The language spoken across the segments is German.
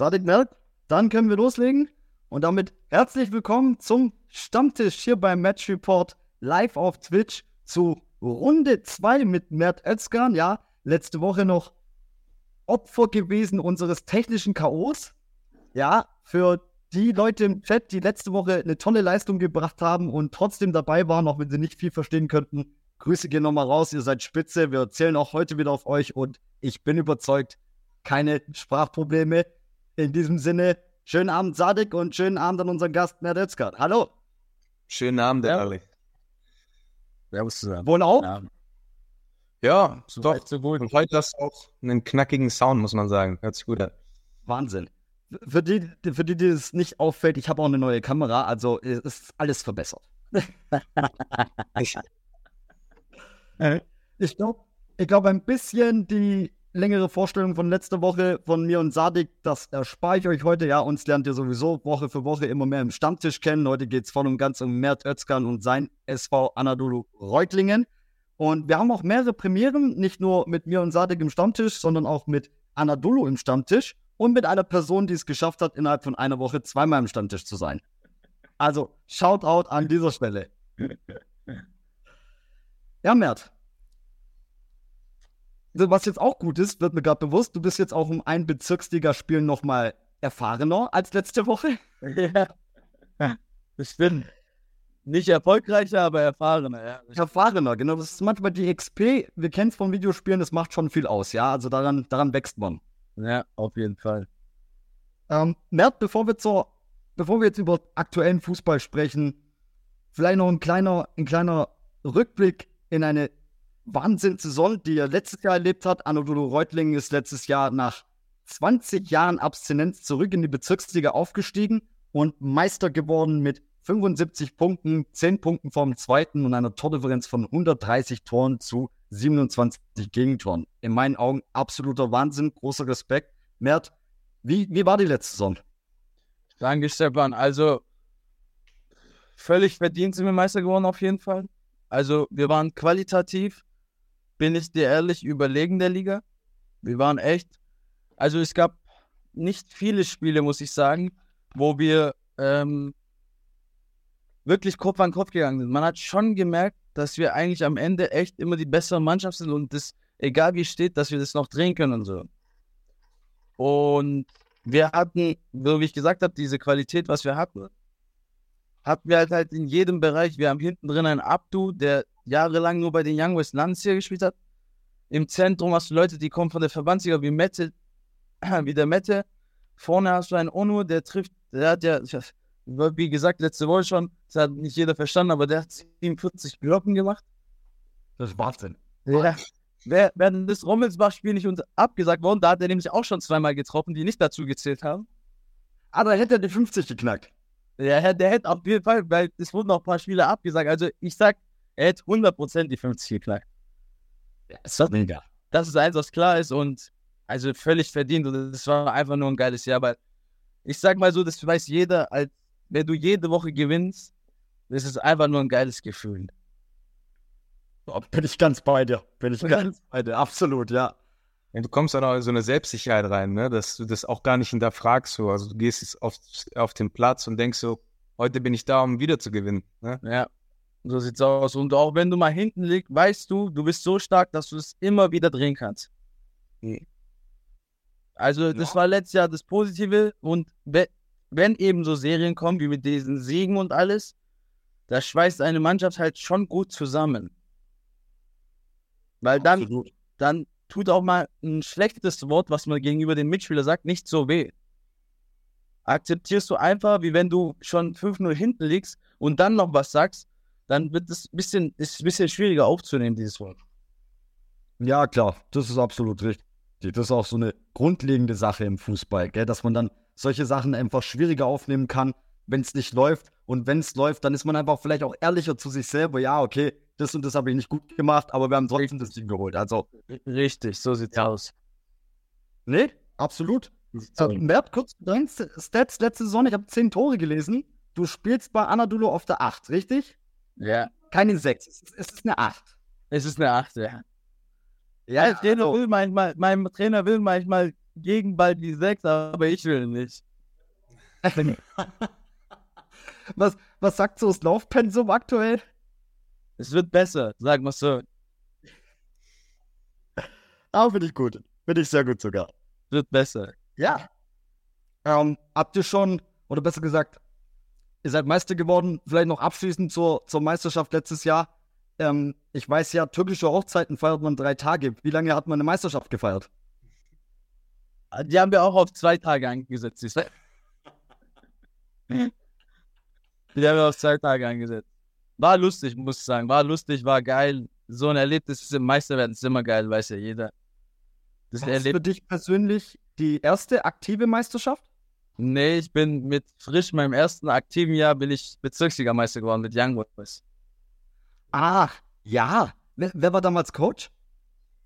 Sadik Merk, dann können wir loslegen. Und damit herzlich willkommen zum Stammtisch hier beim Match Report live auf Twitch zu Runde 2 mit Mert Özkan. Ja, letzte Woche noch Opfer gewesen unseres technischen Chaos. Ja, für die Leute im Chat, die letzte Woche eine tolle Leistung gebracht haben und trotzdem dabei waren, auch wenn sie nicht viel verstehen könnten. Grüße gehen nochmal raus, ihr seid spitze. Wir zählen auch heute wieder auf euch und ich bin überzeugt, keine Sprachprobleme. In diesem Sinne, schönen Abend, Sadik, und schönen Abend an unseren Gast, Mert Özkan. Hallo. Schönen Abend, ja. Ali. Servus zusammen. Wohl auch? Ja, ja so doch. So gut. Und heute hast du auch einen knackigen Sound, muss man sagen. Hört sich gut an. Wahnsinn. Für die, für die, die es nicht auffällt, ich habe auch eine neue Kamera, also ist alles verbessert. ich glaube, ich glaube, ein bisschen die längere Vorstellung von letzter Woche von mir und Sadik, das erspare ich euch heute. Ja, uns lernt ihr sowieso Woche für Woche immer mehr im Stammtisch kennen. Heute geht es voll und ganz um Mert Özkan und sein SV Anadolu Reutlingen. Und wir haben auch mehrere Premieren, nicht nur mit mir und Sadik im Stammtisch, sondern auch mit Anadolu im Stammtisch und mit einer Person, die es geschafft hat, innerhalb von einer Woche zweimal im Stammtisch zu sein. Also, Shoutout an dieser Stelle. Ja, Mert, was jetzt auch gut ist, wird mir gerade bewusst, du bist jetzt auch um ein Bezirksligaspiel nochmal erfahrener als letzte Woche. Ja, ich bin nicht erfolgreicher, aber erfahrener. Ja. Erfahrener, genau. Das ist manchmal die XP, wir kennen es von Videospielen, das macht schon viel aus, ja. Also daran, daran wächst man. Ja, auf jeden Fall. Ähm, Mert, bevor wir zur, bevor wir jetzt über aktuellen Fußball sprechen, vielleicht noch ein kleiner, ein kleiner Rückblick in eine Wahnsinnssaison, die er letztes Jahr erlebt hat. Anadolu Reutlingen ist letztes Jahr nach 20 Jahren Abstinenz zurück in die Bezirksliga aufgestiegen und Meister geworden mit 75 Punkten, 10 Punkten vom zweiten und einer Tordifferenz von 130 Toren zu 27 Gegentoren. In meinen Augen absoluter Wahnsinn, großer Respekt. Mert, wie, wie war die letzte Saison? Danke, Stefan. Also völlig verdient sind wir Meister geworden auf jeden Fall. Also wir waren qualitativ bin ich dir ehrlich, überlegen der Liga. Wir waren echt, also es gab nicht viele Spiele, muss ich sagen, wo wir ähm, wirklich Kopf an Kopf gegangen sind. Man hat schon gemerkt, dass wir eigentlich am Ende echt immer die bessere Mannschaft sind und das, egal wie steht, dass wir das noch drehen können und so. Und wir hatten, wie ich gesagt habe, diese Qualität, was wir hatten, hatten wir halt, halt in jedem Bereich. Wir haben hinten drin einen Abdu, der jahrelang nur bei den Young West hier gespielt hat. Im Zentrum hast du Leute, die kommen von der Verbandsliga wie Mette, wie der Mette. Vorne hast du einen Onu, der trifft, der hat ja, wie gesagt, letzte Woche schon, das hat nicht jeder verstanden, aber der hat 47 Glocken gemacht. Das ist Wahnsinn. Ja. Wäre wär das Rommelsbach-Spiel nicht abgesagt worden, da hat er nämlich auch schon zweimal getroffen, die nicht dazu gezählt haben. Ah, da hätte er die 50 geknackt. Ja, der hätte auf jeden Fall, weil es wurden noch ein paar Spiele abgesagt. Also ich sag, er hätte 100% die 50 geknackt. Ja, ist doch mega. Das ist eins, was klar ist und also völlig verdient. Und es war einfach nur ein geiles Jahr. Aber ich sag mal so, das weiß jeder, als wenn du jede Woche gewinnst, das ist einfach nur ein geiles Gefühl. Oh, bin ich ganz bei dir. Bin ich ganz bei dir. Absolut, ja. ja. Du kommst dann auch in so eine Selbstsicherheit rein, ne? dass du das auch gar nicht hinterfragst. So. Also du gehst jetzt auf, auf den Platz und denkst so, heute bin ich da, um wieder zu gewinnen. Ne? Ja. So sieht's aus. Und auch wenn du mal hinten liegst, weißt du, du bist so stark, dass du es immer wieder drehen kannst. Mhm. Also, das ja. war letztes Jahr das Positive. Und wenn eben so Serien kommen, wie mit diesen Siegen und alles, da schweißt eine Mannschaft halt schon gut zusammen. Weil dann, dann tut auch mal ein schlechtes Wort, was man gegenüber den Mitspielern sagt, nicht so weh. Akzeptierst du einfach, wie wenn du schon 5-0 hinten liegst und dann noch was sagst, dann wird es ein bisschen, ist ein bisschen schwieriger aufzunehmen, dieses Wort. Ja, klar, das ist absolut richtig. Das ist auch so eine grundlegende Sache im Fußball, gell? dass man dann solche Sachen einfach schwieriger aufnehmen kann, wenn es nicht läuft. Und wenn es läuft, dann ist man einfach vielleicht auch ehrlicher zu sich selber. Ja, okay, das und das habe ich nicht gut gemacht, aber wir haben trotzdem das Ding geholt. Also. Richtig, so sieht's ja. aus. Nee, absolut. Äh, Mert, kurz dein Stats letzte Saison. Ich habe zehn Tore gelesen. Du spielst bei Anadolu auf der 8, richtig? Ja. Keine 6, es ist eine 8. Es ist eine 8, ja. Ja, der Trainer so. will manchmal, mein Trainer will manchmal gegen bald die 6, aber ich will nicht. was, was sagt so das Laufpensum aktuell? Es wird besser, sagen wir so. Ah, finde ich gut. Finde ich sehr gut sogar. Wird besser. Ja. Ähm, habt ihr schon, oder besser gesagt, ihr seid Meister geworden, vielleicht noch abschließend zur, zur Meisterschaft letztes Jahr. Ähm, ich weiß ja, türkische Hochzeiten feiert man drei Tage. Wie lange hat man eine Meisterschaft gefeiert? Die haben wir auch auf zwei Tage angesetzt. Die haben wir auf zwei Tage angesetzt. War lustig, muss ich sagen. War lustig, war geil. So ein Erlebnis ist im Meisterwerden ist immer geil, weiß ja jeder. Das ist für dich persönlich die erste aktive Meisterschaft? Nee, ich bin mit frisch meinem ersten aktiven Jahr bin ich Bezirksligameister geworden mit Young Boys. Ach, ja. Wer, wer war damals Coach?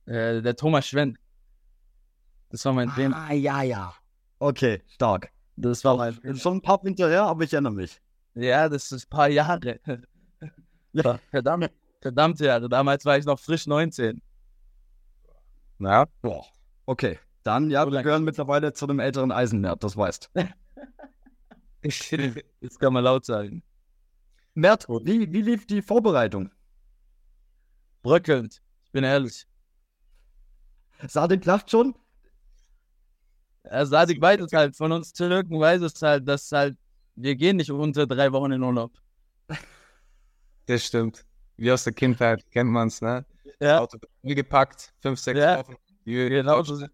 Äh, der Thomas Schwenn. Das war mein Trainer. Ah, ja, ja. Okay, stark. Das war mein. Schon ein paar Winter her, aber ich erinnere mich. Ja, das ist ein paar Jahre. ja. Verdammt, verdammt Jahre. Damals war ich noch frisch 19. Ja. Boah. Okay. Dann, ja, wir gehören mittlerweile zu einem älteren Eisennerd, das weißt. Jetzt kann man laut sagen. Mert, wie, wie lief die Vorbereitung? Bröckelnd, ich bin ehrlich. Sadik lacht schon. Ja, Sadik weiß es halt, von uns Türken weiß es halt, dass halt, wir gehen nicht unter drei Wochen in Urlaub. Das stimmt. Wie aus der Kindheit kennt man es, ne? Ja. Auto gepackt, fünf, sechs Ja. Wochen. Genau so,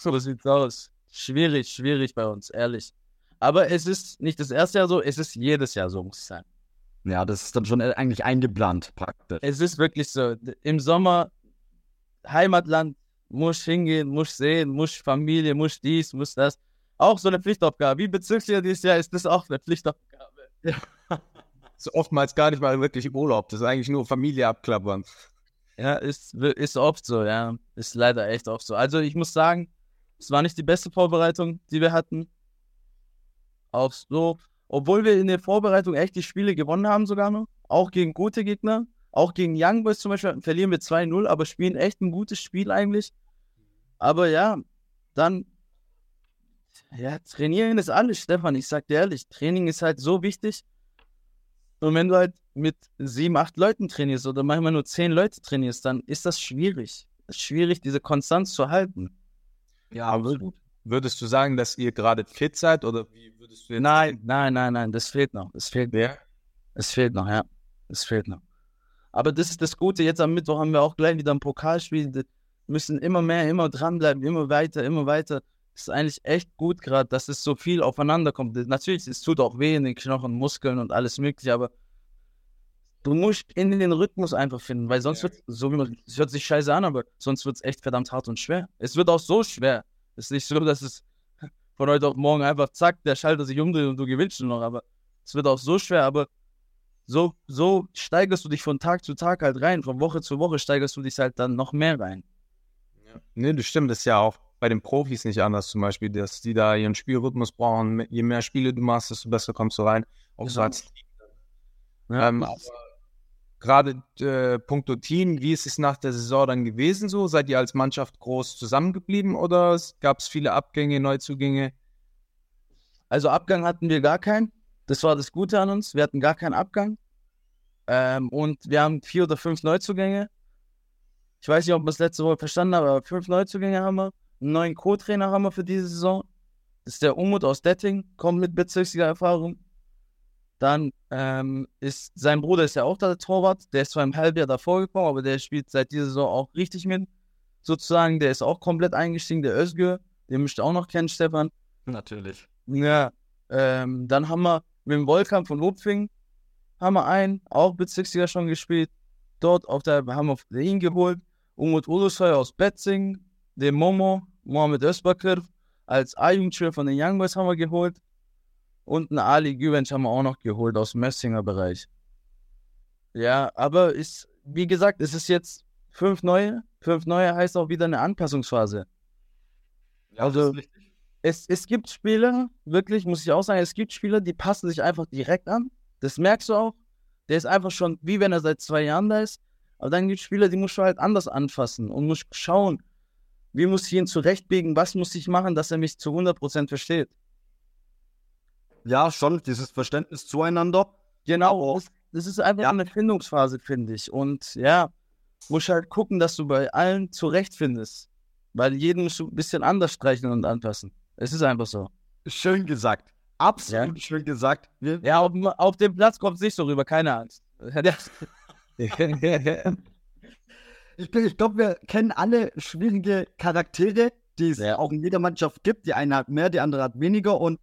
so sieht's aus. Schwierig, schwierig bei uns, ehrlich. Aber es ist nicht das erste Jahr so, es ist jedes Jahr so, muss ich sagen. Ja, das ist dann schon eigentlich eingeplant, praktisch. Es ist wirklich so. Im Sommer Heimatland, muss hingehen, muss sehen, muss Familie, muss dies, muss das. Auch so eine Pflichtaufgabe. Wie Bezirksliga dieses Jahr ist das auch eine Pflichtaufgabe. Das ist oftmals gar nicht mal wirklich Urlaub. Das ist eigentlich nur Familie abklappern. Ja, ist, ist oft so, ja. Ist leider echt oft so. Also ich muss sagen, es war nicht die beste Vorbereitung, die wir hatten. Auch so, obwohl wir in der Vorbereitung echt die Spiele gewonnen haben sogar noch. Auch gegen gute Gegner. Auch gegen Young Boys zum Beispiel verlieren wir 2-0, aber spielen echt ein gutes Spiel eigentlich. Aber ja, dann, ja, trainieren ist alles, Stefan. Ich sag dir ehrlich, Training ist halt so wichtig. Und wenn du halt mit sieben, acht Leuten trainierst oder manchmal nur zehn Leute trainierst, dann ist das schwierig. Es ist schwierig, diese Konstanz zu halten. Ja, Aber würdest du sagen, dass ihr gerade fit seid oder wie würdest du jetzt Nein, nein, nein, nein, das fehlt noch. Es fehlt, Ja. es fehlt noch, ja. Es fehlt noch. Aber das ist das Gute. Jetzt am Mittwoch haben wir auch gleich wieder ein Pokalspiel. Wir müssen immer mehr, immer dranbleiben, immer weiter, immer weiter. Es ist eigentlich echt gut gerade, dass es so viel aufeinander kommt. Natürlich, es tut auch weh in den Knochen, Muskeln und alles mögliche, aber du musst in den Rhythmus einfach finden, weil sonst Ja. wird so wie man, es hört sich scheiße an, aber sonst wird es echt verdammt hart und schwer. Es wird auch so schwer. Es ist nicht so, dass es von heute auf morgen einfach zack, der Schalter sich umdreht und du gewinnst nur noch, aber es wird auch so schwer, aber so, so steigerst du dich von Tag zu Tag halt rein, von Woche zu Woche steigerst du dich halt dann noch mehr rein. Nee, das stimmt. Das ist ja auch bei den Profis nicht anders zum Beispiel, dass die da ihren Spielrhythmus brauchen. Je mehr Spiele du machst, desto besser kommst du rein. Auch so als Team. Ja. Ähm, aber gerade äh, puncto Team, wie ist es nach der Saison dann gewesen so? Seid ihr als Mannschaft groß zusammengeblieben oder gab es viele Abgänge, Neuzugänge? Also Abgang hatten wir gar keinen. Das war das Gute an uns. Wir hatten gar keinen Abgang. Ähm, und wir haben vier oder fünf Neuzugänge. Ich weiß nicht, ob wir es letzte Woche verstanden haben, aber fünf Neuzugänge haben wir. Einen neuen Co-Trainer haben wir für diese Saison. Das ist der Umut aus Detting, kommt mit Bezirksliga-Erfahrung. Dann ähm, ist sein Bruder ist ja auch der Torwart. Der ist zwar im Halbjahr davor gekommen, aber der spielt seit dieser Saison auch richtig mit. Sozusagen, der ist auch komplett eingestiegen, der Özgür. Den müsst ihr auch noch kennen, Stefan. Natürlich. Ja, ähm, dann haben wir mit dem Wolfgang von Upfing haben wir einen, auch Bezirksliga schon gespielt. Dort auf der, haben wir ihn geholt. Umut Ulusoy aus Betzing, den Momo, Mohamed Özbakir als A-Jugendspieler von den Young Boys haben wir geholt. Und einen Ali Güvenç haben wir auch noch geholt aus dem Messinger Bereich. Ja, aber ist, wie gesagt, es ist jetzt fünf neue. Fünf neue heißt auch wieder eine Anpassungsphase. Ja, Also- es, es gibt Spieler, wirklich, muss ich auch sagen, es gibt Spieler, die passen sich einfach direkt an. Das merkst du auch. Der ist einfach schon, wie wenn er seit zwei Jahren da ist. Aber dann gibt es Spieler, die musst du halt anders anfassen und musst schauen, Wie muss ich ihn zurechtbiegen? Was muss ich machen, dass er mich zu 100% versteht? Ja, schon, dieses Verständnis zueinander. Genau, das, das ist einfach ja. eine Findungsphase, finde ich. Und ja, musst halt gucken, dass du bei allen zurechtfindest. Weil jeden musst du ein bisschen anders streichen und anpassen. Es ist einfach so. Schön gesagt. Absolut ja. schön gesagt. Wir ja, auf, auf, dem Platz kommt es nicht so rüber, keine Angst. ich, ich glaube, wir kennen alle schwierige Charaktere, die es ja. auch in jeder Mannschaft gibt. Die eine hat mehr, die andere hat weniger. Und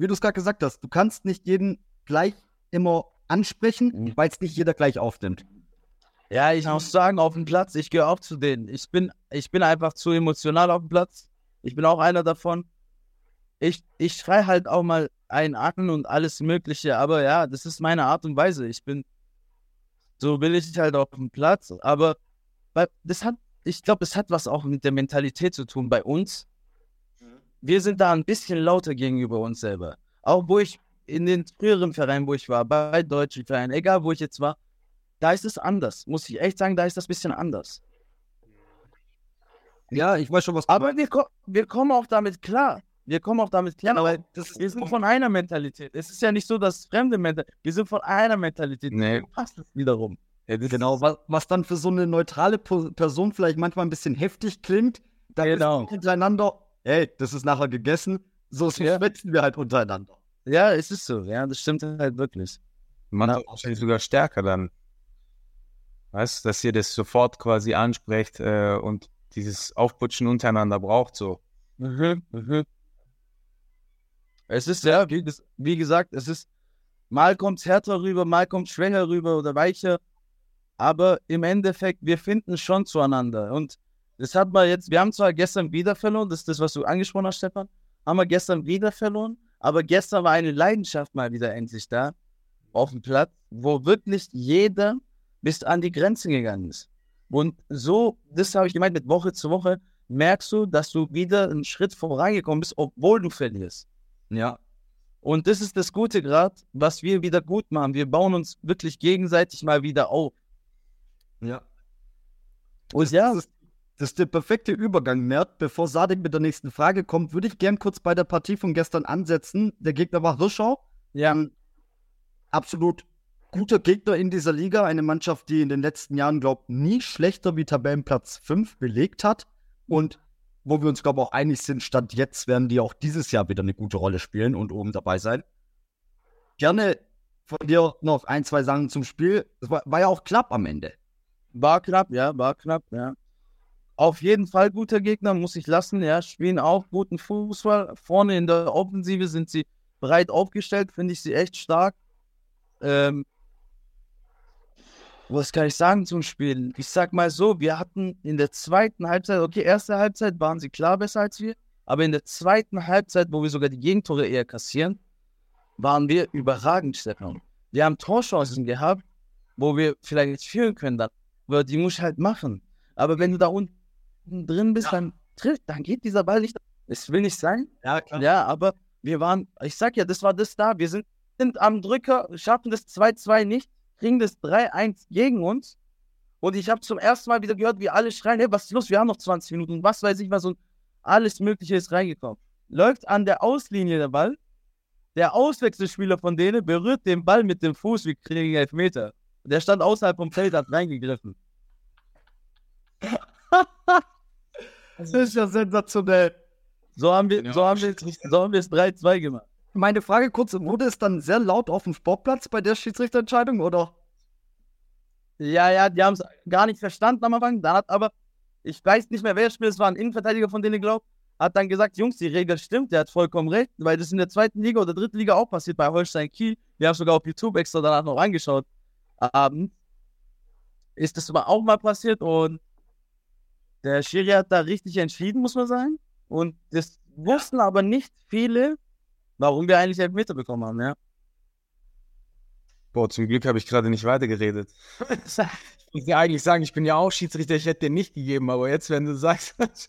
wie du es gerade gesagt hast, du kannst nicht jeden gleich immer ansprechen, mhm. weil es nicht jeder gleich aufnimmt. Ja, ich muss sagen, auf dem Platz, ich gehöre auch zu denen. Ich bin, ich bin einfach zu emotional auf dem Platz. Ich bin auch einer davon ich, ich schrei halt auch mal einen an und alles Mögliche, aber ja, das ist meine Art und Weise. Ich bin, so will ich halt auf dem Platz, aber das hat, ich glaube, es hat was auch mit der Mentalität zu tun bei uns. Wir sind da ein bisschen lauter gegenüber uns selber. Auch wo ich in den früheren Vereinen, wo ich war, bei deutschen Vereinen, egal wo ich jetzt war, da ist es anders. Muss ich echt sagen, da ist das ein bisschen anders. Ja, ich weiß schon, was. Aber wir, wir kommen auch damit klar. Wir kommen auch damit klar, ja, aber wir sind von einer Mentalität. Es ist ja nicht so, dass fremde Mentalität, wir sind von einer Mentalität. Nee. Passt es wiederum. Ja, genau, was, was, dann für so eine neutrale Person vielleicht manchmal ein bisschen heftig klingt, da genau. untereinander, ey, das ist nachher gegessen, so ja. schwätzen wir halt untereinander. Ja, es ist so, ja, das stimmt halt wirklich. Man hat wahrscheinlich sogar stärker dann. Weißt du, dass ihr das sofort quasi ansprecht äh, und dieses Aufputschen untereinander braucht so. Mhm, mhm. Es ist ja, wie, wie gesagt, es ist, mal kommt es härter rüber, mal kommt es schwächer rüber oder weicher. Aber im Endeffekt, wir finden schon zueinander. Und das hat man jetzt, wir haben zwar gestern wieder verloren, das ist das, was du angesprochen hast, Stefan, haben wir gestern wieder verloren, aber gestern war eine Leidenschaft mal wieder endlich da, auf dem Platz, wo wirklich jeder bis an die Grenzen gegangen ist. Und so, das habe ich gemeint, mit Woche zu Woche merkst du, dass du wieder einen Schritt vorangekommen bist, obwohl du verlierst. Ja. Und das ist das Gute gerade, was wir wieder gut machen. Wir bauen uns wirklich gegenseitig mal wieder auf. Ja. Und das, ja. Ist, das ist der perfekte Übergang, Mert. Bevor Sadek mit der nächsten Frage kommt, würde ich gern kurz bei der Partie von gestern ansetzen. Der Gegner war Hirschau. Ja. Ein absolut guter Gegner in dieser Liga. Eine Mannschaft, die in den letzten Jahren, glaube ich, nie schlechter wie Tabellenplatz 5 belegt hat. Und wo wir uns, glaube ich, auch einig sind, Stand jetzt werden die auch dieses Jahr wieder eine gute Rolle spielen und oben dabei sein. Gerne von dir noch ein, zwei Sachen zum Spiel. Das war, war ja auch knapp am Ende. War knapp, ja, war knapp, ja. Auf jeden Fall guter Gegner, muss ich lassen, ja. Spielen auch guten Fußball. Vorne in der Offensive sind sie breit aufgestellt, finde ich sie echt stark. Ähm, was kann ich sagen zum Spiel? Ich sag mal so, wir hatten in der zweiten Halbzeit, okay, erste Halbzeit waren sie klar besser als wir, aber in der zweiten Halbzeit, wo wir sogar die Gegentore eher kassieren, waren wir überragend, Stefan. Wir haben Torchancen gehabt, wo wir vielleicht führen können, dann, aber die muss ich halt machen. Aber wenn du da unten drin bist, ja. dann trifft, dann geht dieser Ball nicht. Es will nicht sein. Ja, klar. Ja, aber wir waren, ich sag ja, das war das da. Wir sind, sind am Drücker, schaffen das 2-2 nicht kriegen das 3-1 gegen uns. Und ich habe zum ersten Mal wieder gehört, wie alle schreien, hey, was ist los? Wir haben noch 20 Minuten. Was weiß ich was und alles Mögliche ist reingekommen. Läuft an der Auslinie der Ball. Der Auswechselspieler von denen berührt den Ball mit dem Fuß, wir kriegen Elfmeter. Der stand außerhalb vom Feld, hat reingegriffen. Das ist ja sensationell. So haben wir, so haben wir, so haben wir es 3-2 gemacht. Meine Frage kurz, wurde es dann sehr laut auf dem Sportplatz bei der Schiedsrichterentscheidung, oder? Ja, ja, die haben es gar nicht verstanden am Anfang. Dann hat aber, ich weiß nicht mehr, wer spielt, es war ein Innenverteidiger von denen, glaubt, hat dann gesagt, Jungs, die Regel stimmt, der hat vollkommen recht, weil das in der zweiten Liga oder dritten Liga auch passiert bei Holstein Kiel. Wir haben sogar auf YouTube extra danach noch angeschaut. Abend ist das auch mal passiert und der Schiri hat da richtig entschieden, muss man sagen. Und das wussten aber nicht viele, warum wir eigentlich Elfmeter bekommen haben, ja. Boah, zum Glück habe ich gerade nicht weitergeredet. ich muss ja eigentlich sagen, ich bin ja auch Schiedsrichter, ich hätte den nicht gegeben, aber jetzt, wenn du sagst.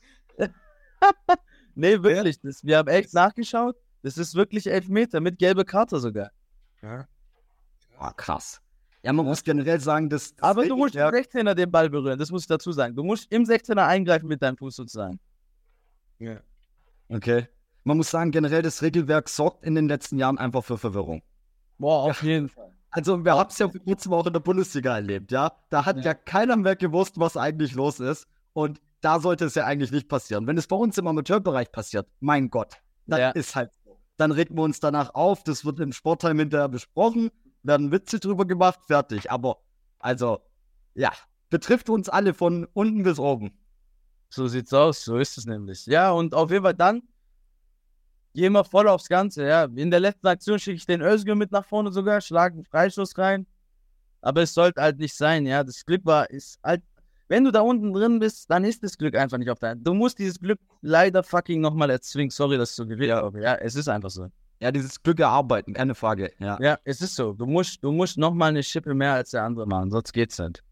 nee, wirklich. Ja. Das, wir haben echt nachgeschaut. Das ist wirklich Elfmeter mit gelber Karte sogar. Ja. Oh, krass. Ja, man muss generell sagen, dass. das Aber du musst im Regelwerk- 16er den Ball berühren, das muss ich dazu sagen. Du musst im 16er eingreifen mit deinem Fuß sozusagen. Ja. Okay. Man muss sagen, generell das Regelwerk sorgt in den letzten Jahren einfach für Verwirrung. Boah, auf jeden Fall. Also, wir haben es ja vor kurzem auch in der Bundesliga erlebt, ja. Da hat ja. Ja. keiner mehr gewusst, was eigentlich los ist. Und da sollte es ja eigentlich nicht passieren. Wenn es bei uns im Amateurbereich passiert, mein Gott, dann Ja. ist halt so. Dann regen wir uns danach auf, das wird im Sportheim hinterher besprochen, werden Witze drüber gemacht, fertig. Aber, also, ja, betrifft uns alle von unten bis oben. So sieht's aus, so ist es nämlich. Ja, und auf jeden Fall dann gehen wir voll aufs Ganze, ja. In der letzten Aktion schicke ich den Özgür mit nach vorne sogar, schlage einen Freistoß rein. Aber es sollte halt nicht sein, ja. Das Glück war, ist halt, wenn du da unten drin bist, dann ist das Glück einfach nicht auf deinem. Du musst dieses Glück leider fucking nochmal erzwingen. Sorry, dass ich so geredet habe. Ja, es ist einfach so. Ja, dieses Glück erarbeiten, keine Frage. Ja. Ja, es ist so. Du musst, du musst nochmal eine Schippe mehr als der andere machen, sonst geht's nicht.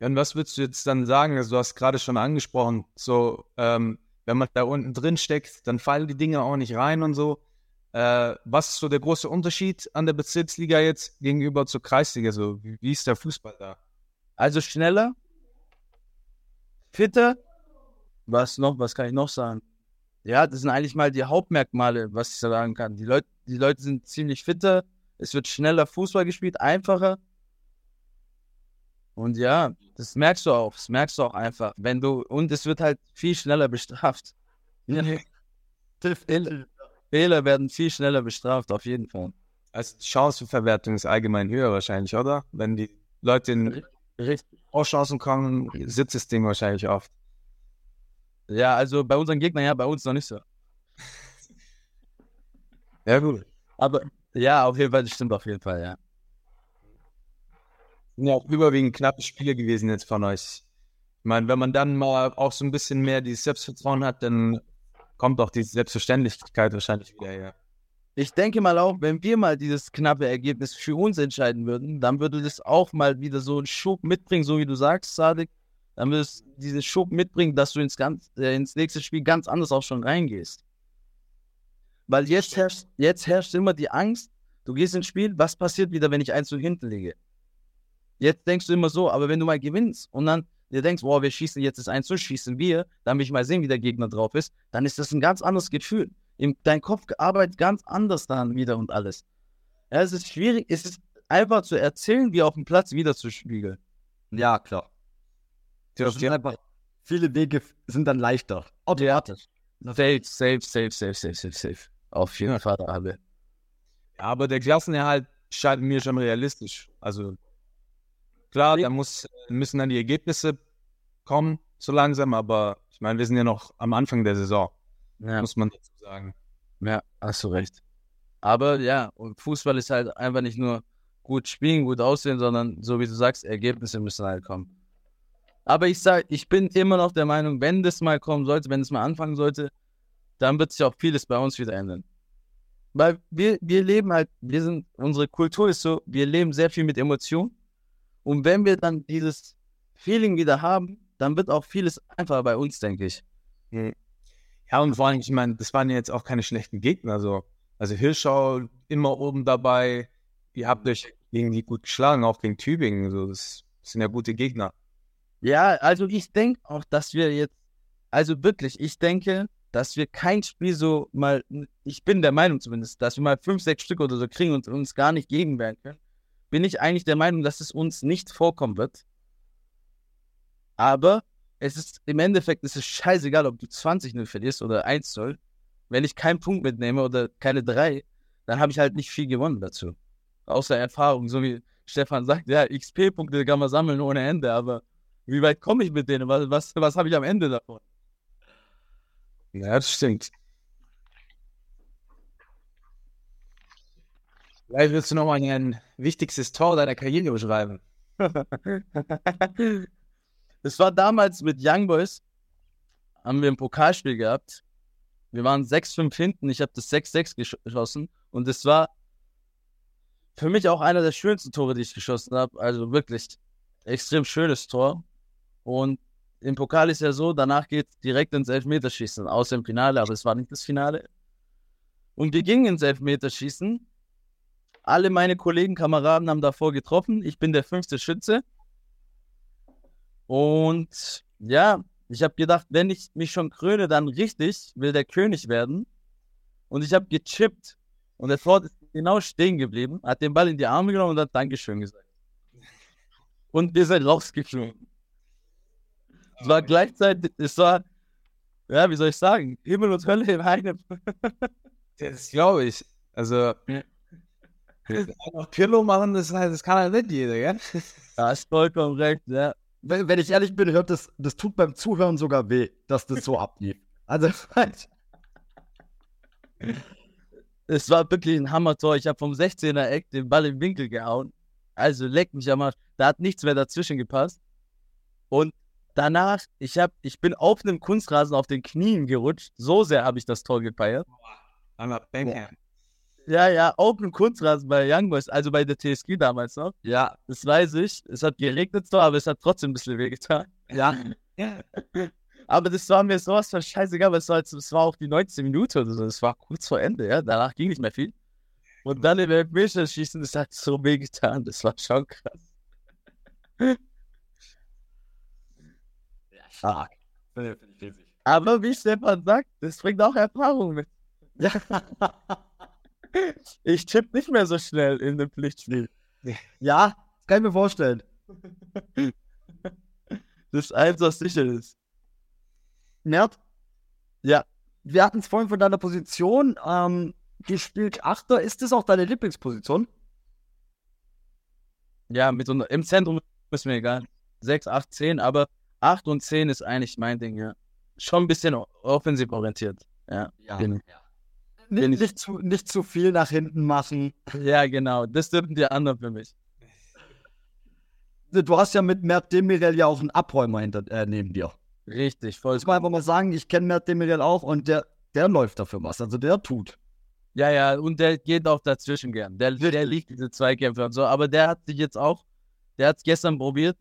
Ja, und was würdest du jetzt dann sagen? Also, du hast gerade schon angesprochen, so, ähm, wenn man da unten drin steckt, dann fallen die Dinge auch nicht rein und so. Äh, was ist so der große Unterschied an der Bezirksliga jetzt gegenüber zur Kreisliga? So, wie, wie ist der Fußball da? Also schneller, fitter. Was noch? Was kann ich noch sagen? Ja, das sind eigentlich mal die Hauptmerkmale, was ich sagen kann. Die Leute, die Leute sind ziemlich fitter. Es wird schneller Fußball gespielt, einfacher. Und ja, das merkst du auch. Das merkst du auch einfach. Wenn du, und es wird halt viel schneller bestraft. Definitiv. Fehler werden viel schneller bestraft, auf jeden Fall. Also, die Chancenverwertung ist allgemein höher wahrscheinlich, oder? Wenn die Leute in Richtig. Vorchancen kommen, sitzt das Ding wahrscheinlich oft. Ja, also bei unseren Gegnern, ja, bei uns noch nicht so. Ja, gut. Aber ja, auf jeden Fall, das stimmt auf jeden Fall, ja. sind ja auch überwiegend knappe Spiele gewesen jetzt von euch. Ich meine, wenn man dann mal auch so ein bisschen mehr dieses Selbstvertrauen hat, dann kommt auch die Selbstverständlichkeit wahrscheinlich wieder her. Ich denke mal auch, wenn wir mal dieses knappe Ergebnis für uns entscheiden würden, dann würde das auch mal wieder so einen Schub mitbringen, so wie du sagst, Sadik. Dann würde es diesen Schub mitbringen, dass du ins, ganz, äh, ins nächste Spiel ganz anders auch schon reingehst. Weil jetzt herrscht, jetzt herrscht immer die Angst, du gehst ins Spiel, was passiert wieder, wenn ich eins zu hinten liege? Jetzt denkst du immer so, aber wenn du mal gewinnst und dann dir denkst, boah, wir schießen jetzt das 1 zu, schießen wir, dann will ich mal sehen, wie der Gegner drauf ist, dann ist das ein ganz anderes Gefühl. Im, dein Kopf arbeitet ganz anders dann wieder und alles. Ja, es ist schwierig, es ist einfach zu erzählen, wie auf dem Platz wieder zu spiegeln. Ja, klar. Ja, Das sind einfach, viele Wege sind dann leichter. Automatisch. Safe, safe, safe, safe, safe, safe, safe. Auf jeden Fall. Ja, aber der Klassenerhalt scheint mir schon realistisch. Also klar, da muss, müssen dann die Ergebnisse kommen, so langsam, aber ich meine, wir sind ja noch am Anfang der Saison, Ja, muss man dazu sagen. ja, hast du recht. Aber ja, und Fußball ist halt einfach nicht nur gut spielen, gut aussehen, sondern so wie du sagst, Ergebnisse müssen halt kommen. Aber ich sag, ich bin immer noch der Meinung, wenn das mal kommen sollte, wenn es mal anfangen sollte, dann wird sich auch vieles bei uns wieder ändern. Weil wir, wir leben halt, wir sind, unsere Kultur ist so, wir leben sehr viel mit Emotionen. Und wenn wir dann dieses Feeling wieder haben, dann wird auch vieles einfacher bei uns, denke ich. Ja, und vor allem, ich meine, das waren jetzt auch keine schlechten Gegner. So. Also Hirschau immer oben dabei. Ihr habt euch gegen die gut geschlagen, auch gegen Tübingen. So, das sind ja gute Gegner. Ja, also ich denke auch, dass wir jetzt, also wirklich, ich denke, dass wir kein Spiel so mal, ich bin der Meinung zumindest, dass wir mal fünf, sechs Stück oder so kriegen und uns gar nicht gegen werden können. Bin ich eigentlich der Meinung, dass es uns nicht vorkommen wird. Aber es ist im Endeffekt, es ist scheißegal, ob du 20-0 verlierst oder 1-0. Wenn ich keinen Punkt mitnehme oder keine drei, dann habe ich halt nicht viel gewonnen dazu. Außer Erfahrung, so wie Stefan sagt, ja, XP-Punkte kann man sammeln ohne Ende, aber wie weit komme ich mit denen? Was, was, was habe ich am Ende davon? Ja, das stimmt. Vielleicht willst du nochmal ein wichtigstes Tor deiner Karriere beschreiben. Das war damals mit Young Boys, haben wir ein Pokalspiel gehabt. Wir waren 6-5 hinten, ich habe das 6-6 gesch- geschossen und es war für mich auch einer der schönsten Tore, die ich geschossen habe. Also wirklich extrem schönes Tor. Und im Pokal ist ja so, danach geht es direkt ins Elfmeterschießen, außer im Finale, aber es war nicht das Finale. Und wir gingen ins Elfmeterschießen Alle meine Kollegen, Kameraden haben davor getroffen. Ich bin der fünfte Schütze. Und ja, ich habe gedacht, wenn ich mich schon kröne, dann richtig, will der König werden. Und ich habe gechippt. Und der Ford ist genau stehen geblieben, hat den Ball in die Arme genommen und hat Dankeschön gesagt. Und wir sind rausgeflogen. Es war gleichzeitig, es war, ja, wie soll ich sagen, Himmel und Hölle in einem. Das glaube ich. Also, noch Kilo machen, das, das kann halt nicht jeder, gell? Ja, ist vollkommen recht, ja. Wenn, wenn ich ehrlich bin, hört das, das tut beim Zuhören sogar weh, dass das so ablief. Also, Es war wirklich ein Hammertor. Ich habe vom 16er Eck den Ball im Winkel gehauen. Also leck mich am Arsch. Da hat nichts mehr dazwischen gepasst. Und danach, ich, hab, ich bin auf einem Kunstrasen auf den Knien gerutscht. So sehr habe ich das Tor gefeiert. Einmal Backhand. Ja, ja, auf einem Kunstrasen bei Young Boys, also bei der TSG damals noch. ja, Das weiß ich. Es hat geregnet zwar, aber es hat trotzdem ein bisschen wehgetan. ja. Ja. Aber das war mir sowas von scheißegal, aber es war, es war auch die 19 Minuten oder so. Es war kurz vor Ende, ja. Danach ging nicht mehr viel. Und dann im Elfmeterschießen, das hat so wehgetan. Das war schon krass. Stark. Finde ich riesig. Aber wie Stefan sagt, das bringt auch Erfahrung mit. Ja. Ich tippe nicht mehr so schnell in dem Pflichtspiel. ja, das kann ich mir vorstellen. Das ist eins, was sicher ist. Mert, Ja, wir hatten es vorhin von deiner Position. Ähm, gespielt Achter. Ist das auch deine Lieblingsposition? ja, mit so, im Zentrum ist mir egal. 6, 8, 10, aber 8 und 10 ist eigentlich mein Ding, ja. Schon ein bisschen offensiv orientiert. Ja, Ja. Bin- Nicht, bin ich- nicht, zu, nicht zu viel nach hinten machen. ja genau. Das dürfen die anderen für mich. Du hast ja mit Mert Demirel ja auch einen Abräumer hinter, äh, neben dir. Richtig, voll. Muss man einfach mal sagen, ich kenne Mert Demirel auch und der, der läuft dafür was. Also der tut. Ja, ja, und der geht auch dazwischen gern. Der, der liegt diese Zweikämpfe und so. Aber der hat sich jetzt auch, der hat es gestern probiert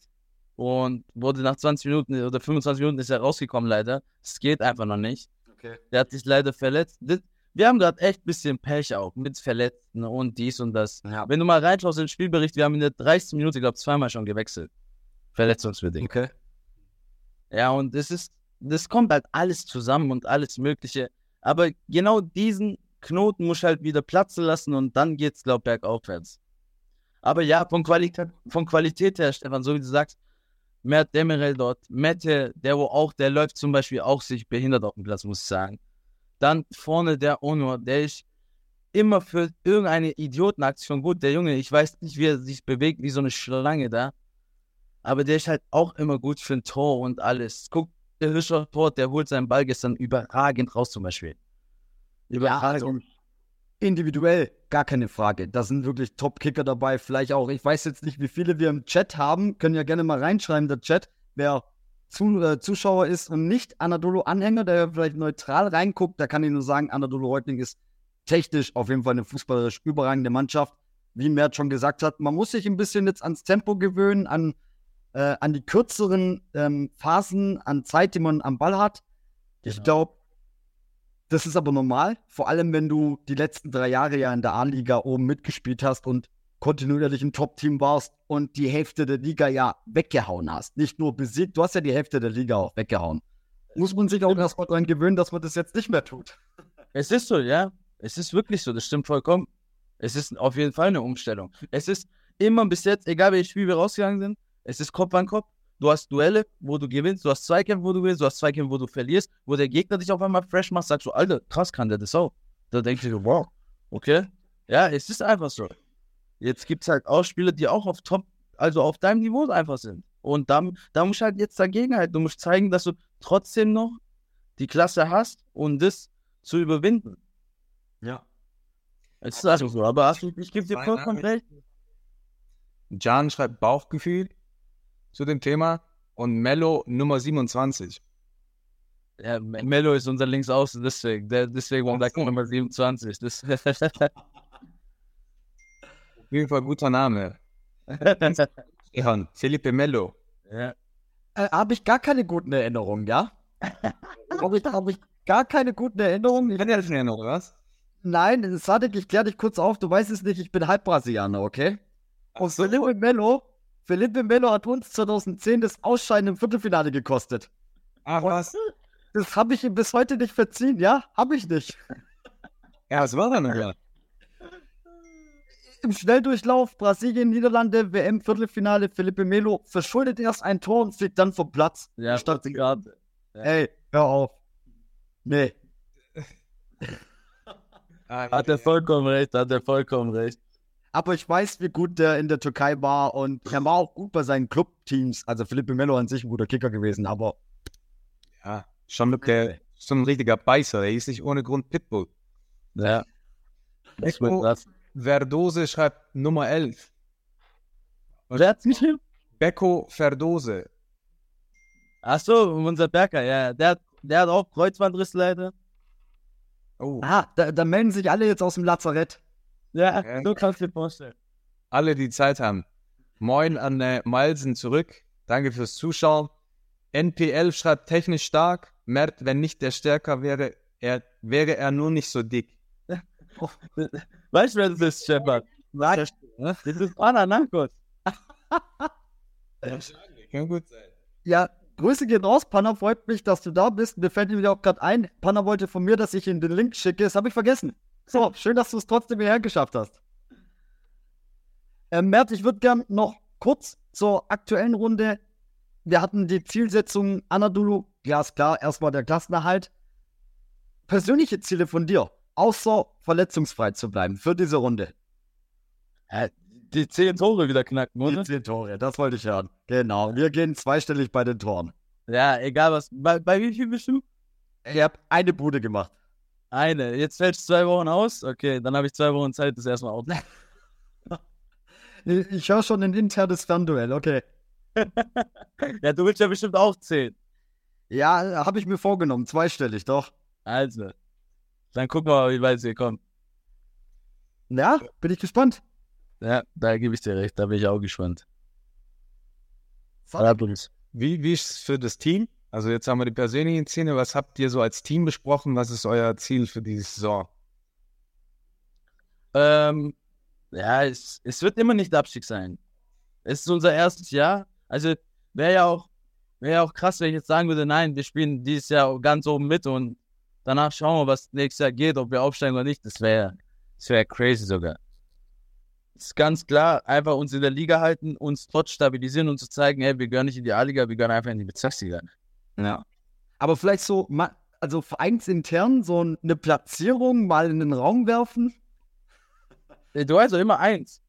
und wurde nach 20 Minuten oder 25 Minuten ist er rausgekommen, leider. Es geht einfach noch nicht. Okay. Der hat sich leider verletzt. Wir haben gerade echt ein bisschen Pech auch mit Verletzten und dies und das. Ja. Wenn du mal reinschaust in den Spielbericht, wir haben in der 30. Minute, glaube ich, zweimal schon gewechselt. Verletzungsbedingt. Okay. Ja, und es ist, das kommt halt alles zusammen und alles Mögliche. Aber genau diesen Knoten muss ich halt wieder platzen lassen und dann geht's, glaub bergaufwärts. Aber ja, von Qualität, von Qualität her, Stefan, so wie du sagst, Mert Demirel dort, Mette, der wo auch, der läuft zum Beispiel auch sich behindert auf dem Platz, muss ich sagen. Dann vorne der Onur, der ist immer für irgendeine Idiotenaktion gut. Der Junge, ich weiß nicht, wie er sich bewegt, wie so eine Schlange da. Aber der ist halt auch immer gut für ein Tor und alles. Guck, der Tor, der holt seinen Ball gestern überragend raus zum Beispiel. Überragend. also individuell gar keine Frage. Da sind wirklich Top-Kicker dabei. Vielleicht auch, ich weiß jetzt nicht, wie viele wir im Chat haben. Können ja gerne mal reinschreiben, der Chat. Wer zu, äh, Zuschauer ist und nicht Anadolu-Anhänger, der vielleicht neutral reinguckt, da kann ich nur sagen, Anadolu Reutling ist technisch auf jeden Fall eine fußballerisch überragende Mannschaft. Wie Mert schon gesagt hat, man muss sich ein bisschen jetzt ans Tempo gewöhnen, an, äh, an die kürzeren ähm, Phasen, an Zeit, die man am Ball hat. Ich Genau. glaube, das ist aber normal, vor allem wenn du die letzten drei Jahre ja in der A-Liga oben mitgespielt hast und kontinuierlich ein Top-Team warst und die Hälfte der Liga ja weggehauen hast. Nicht nur besiegt, du hast ja die Hälfte der Liga auch weggehauen. Muss man sich auch erstmal daran gewöhnen, dass man das jetzt nicht mehr tut. Es ist so, ja. Es ist wirklich so, das stimmt vollkommen. Es ist auf jeden Fall eine Umstellung. Es ist immer bis jetzt, egal welches Spiel wir rausgegangen sind, es ist Kopf an Kopf. Du hast Duelle, wo du gewinnst, du hast Zweikämpfe, wo du gewinnst, du hast Zweikämpfe, wo du verlierst, wo der Gegner dich auf einmal fresh macht, sagst du, Alter, krass kann der das auch. Da denkst du, wow, okay. Ja, es ist einfach so. Jetzt gibt es halt auch Spieler, die auch auf Top, also auf deinem Niveau einfach sind. Und da, da musst du halt jetzt dagegen halten. Du musst zeigen, dass du trotzdem noch die Klasse hast und das zu überwinden. Ja. Es ist also so, aber du, ich gebe dir vollkommen recht. Jan schreibt Bauchgefühl zu dem Thema und Mello Nummer 27. Ja, Me- Mello ist unser Linksaußen, deswegen, der, deswegen war der Nummer 27. Das Auf jeden Fall guter Name. Stefan, Felipe Mello. ja. Äh, Habe ich gar keine guten Erinnerungen, ja? Habe ich, hab ich gar keine guten Erinnerungen. Ich, Kann ja nicht mehr noch, was? Nein, Sadek, ich klär dich kurz auf. Du weißt es nicht, ich bin halb Brasilianer, okay? Und so. Felipe Melo, Felipe Melo hat uns 2010 das Ausscheiden im Viertelfinale gekostet. Ach was? Das habe ich ihm bis heute nicht verziehen, ja? Habe ich nicht. Ja, was war denn da? Im Schnelldurchlauf Brasilien, Niederlande, WM Viertelfinale, Felipe Melo verschuldet erst ein Tor und fliegt dann vom Platz. Ja, Statt gerade. Ey, hör auf. Nee. Hat er vollkommen recht, hat er vollkommen recht. Aber ich weiß, wie gut der in der Türkei war und er war auch gut bei seinen Clubteams. Also Felipe Melo an sich ein guter Kicker gewesen, aber Ja, schon der, schon ein richtiger Beißer. Der hieß nicht ohne Grund Pitbull. Ja. Das wird Echo krass. Verdose schreibt Nummer 11. Wer hat's geschrieben? Becco Verdose. Ach so, unser Berger, ja. Der, hat- der hat auch Kreuzbandriss leider. Oh. ah, da, da melden sich alle jetzt aus dem Lazarett. Ja, Ja. so kannst du dir vorstellen. Alle, die Zeit haben. Moin an äh, Malsen zurück. Danke fürs Zuschauen. NPL schreibt technisch stark. Mert, wenn nicht der stärker wäre, er, wäre er nur nicht so dick. Weißt du, wer das ist, Shepard? Nein. Das ist Ananakos. Kann gut sein. Ja, Grüße gehen raus, Panna. Freut mich, dass du da bist. Mir fällt mir auch gerade ein, Panna wollte von mir, dass ich ihm den Link schicke. Das habe ich vergessen. So, schön, dass du es trotzdem hierher geschafft hast. Ähm, Mert, ich würde gern noch kurz zur aktuellen Runde. Wir hatten die Zielsetzung Anadolu, glasklar, erstmal der Klassenerhalt. Persönliche Ziele von dir, außer verletzungsfrei zu bleiben für diese Runde. Ja, die zehn Tore wieder knacken, Die oder? zehn Tore, das wollte ich hören. Genau, wir gehen zweistellig bei den Toren. Ja, egal was. Bei, bei wie viel bist du? Ich habe eine Bude gemacht. Eine. Jetzt fällst du zwei Wochen aus. Okay, dann habe ich zwei Wochen Zeit, das erstmal auf. Ich, höre schon ein internes Fernduell, okay. ja, du willst ja bestimmt auch zehn. Ja, habe ich mir vorgenommen, zweistellig, doch. Also. Dann gucken wir mal, wie weit wir kommen. Ja, bin ich gespannt. Ja, da gebe ich dir recht. Da bin ich auch gespannt. Wie, wie ist es für das Team? Also jetzt haben wir die persönlichen Ziele. Was habt ihr so als Team besprochen? Was ist euer Ziel für diese Saison? Ähm, ja, es, es wird immer nicht Abstieg sein. Es ist unser erstes Jahr. Also wäre ja auch wäre ja auch krass, wenn ich jetzt sagen würde, nein, wir spielen dieses Jahr ganz oben mit und danach schauen wir, was nächstes Jahr geht, ob wir aufsteigen oder nicht. Das wäre das wäre crazy sogar. Es ist ganz klar, einfach uns in der Liga halten, uns dort stabilisieren und zu zeigen, hey, wir gehören nicht in die A-Liga, wir gehören einfach in die Bezirksliga. Ja. Aber vielleicht so, also vereinsintern so eine Platzierung mal in den Raum werfen. Du weißt doch immer eins.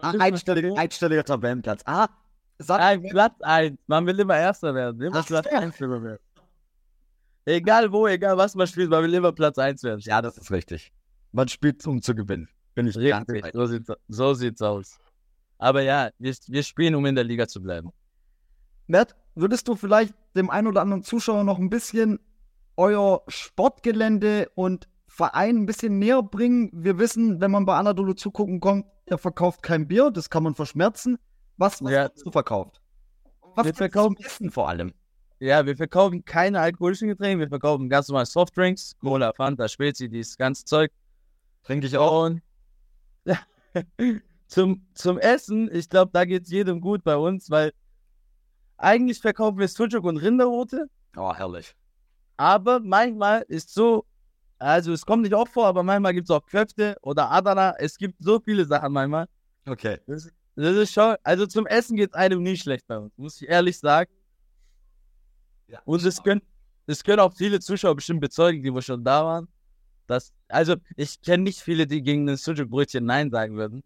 Ah, einstelliger, einstelliger Tabellenplatz. Ah, sag, Nein, Platz 1. Man will immer Erster werden. Immer Ach, Platz ja. 1 immer werden. Egal wo, egal was man spielt, man will immer Platz 1 werden. ja, das ist richtig. Man spielt, um zu gewinnen. Bin ich Richtig, so sieht's, so sieht's aus. Aber ja, wir, wir spielen, um in der Liga zu bleiben. Mert, würdest du vielleicht dem einen oder anderen Zuschauer noch ein bisschen euer Sportgelände und Verein ein bisschen näher bringen? Wir wissen, wenn man bei Anadolu zugucken kommt, er verkauft kein Bier, das kann man verschmerzen. Was, was Ja. du verkauft? Was Wir verkaufen- Essen vor allem? Ja, wir verkaufen keine alkoholischen Getränke, wir verkaufen ganz normal Softdrinks, Cola, Fanta, Spezi, dieses ganze Zeug. Trinke ich auch. Und zum, zum Essen, ich glaube, da geht's jedem gut bei uns, weil eigentlich verkaufen wir Sucuk und Rinderrote. Oh, herrlich. Aber manchmal ist so, also es kommt nicht oft vor, aber manchmal gibt es auch Köfte oder Adana. Es gibt so viele Sachen manchmal. Okay. Das, das ist schon, also zum Essen geht einem nie schlecht bei uns, muss ich ehrlich sagen. Ja. Und es können, es können auch viele Zuschauer bestimmt bezeugen, die wohl schon da waren. Dass, also ich kenne nicht viele, die gegen ein Sucuk-Brötchen Nein sagen würden.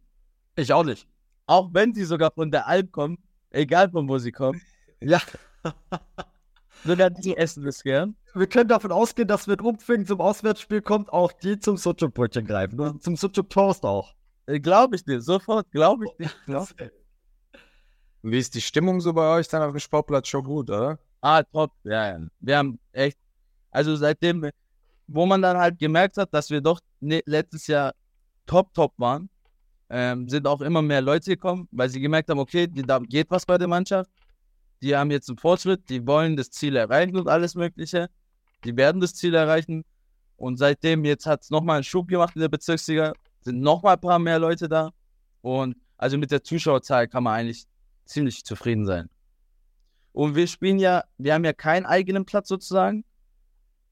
Ich auch nicht. Auch wenn sie sogar von der Alp kommen, egal von wo sie kommen. Ja. Sogar die essen es gern. Wir können davon ausgehen, dass wenn Upfing zum Auswärtsspiel kommt, auch die zum Sucuk-Brötchen greifen. Und zum Sucuk-Toast auch. Glaube ich dir, sofort, glaube ich dir. Wie ist die Stimmung so bei euch dann auf dem Sportplatz? Schon gut, oder? Ah, top. Ja, ja. Wir haben echt, also seitdem, wo man dann halt gemerkt hat, dass wir doch ne, letztes Jahr top, top waren, ähm, sind auch immer mehr Leute gekommen, weil sie gemerkt haben, okay, da geht was bei der Mannschaft. Die haben jetzt einen Fortschritt, die wollen das Ziel erreichen und alles Mögliche. Die werden das Ziel erreichen. Und seitdem, jetzt hat es nochmal einen Schub gemacht in der Bezirksliga, sind nochmal ein paar mehr Leute da. Und also mit der Zuschauerzahl kann man eigentlich ziemlich zufrieden sein. Und wir spielen ja, wir haben ja keinen eigenen Platz sozusagen.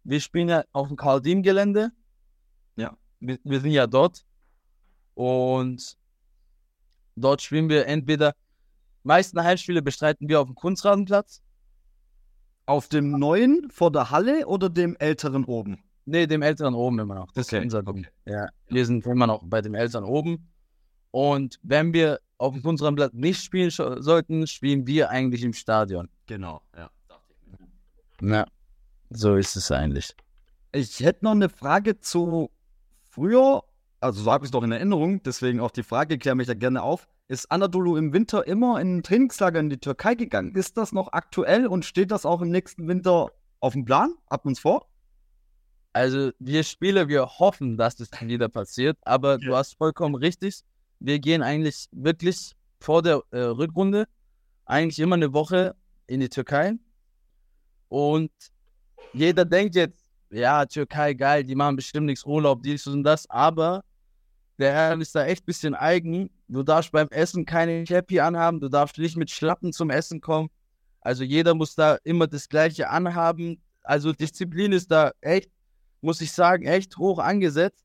Wir spielen ja auf dem Karl-Diem-Gelände. Ja. Wir, wir sind ja dort. Und dort spielen wir entweder, meisten Heimspiele bestreiten wir auf dem Kunstrasenplatz. Auf dem neuen vor der Halle oder dem älteren oben? Nee, dem Älteren oben immer noch. Das Okay, ist unser okay. Ja, wir sind immer noch bei dem Älteren oben. Und wenn wir auf dem Kunstrasenplatz nicht spielen sollten, spielen wir eigentlich im Stadion. Genau, ja. Ja, so ist es eigentlich. Ich hätte noch eine Frage zu früher, also so habe ich es doch in Erinnerung, deswegen auch die Frage, kläre mich da gerne auf. Ist Anadolu im Winter immer in ein Trainingslager in die Türkei gegangen? Ist das noch aktuell und steht das auch im nächsten Winter auf dem Plan? Man es vor? Also wir Spieler, wir hoffen, dass das dann wieder passiert, aber du Ja. hast vollkommen richtig. Wir gehen eigentlich wirklich vor der äh, Rückrunde eigentlich immer eine Woche in die Türkei und jeder denkt jetzt, ja, Türkei, geil, die machen bestimmt nichts Urlaub, dies und das, aber der Herr ist da echt ein bisschen eigen. Du darfst beim Essen keine Cappy anhaben, du darfst nicht mit Schlappen zum Essen kommen. Also jeder muss da immer das Gleiche anhaben. Also Disziplin ist da echt muss ich sagen, echt hoch angesetzt.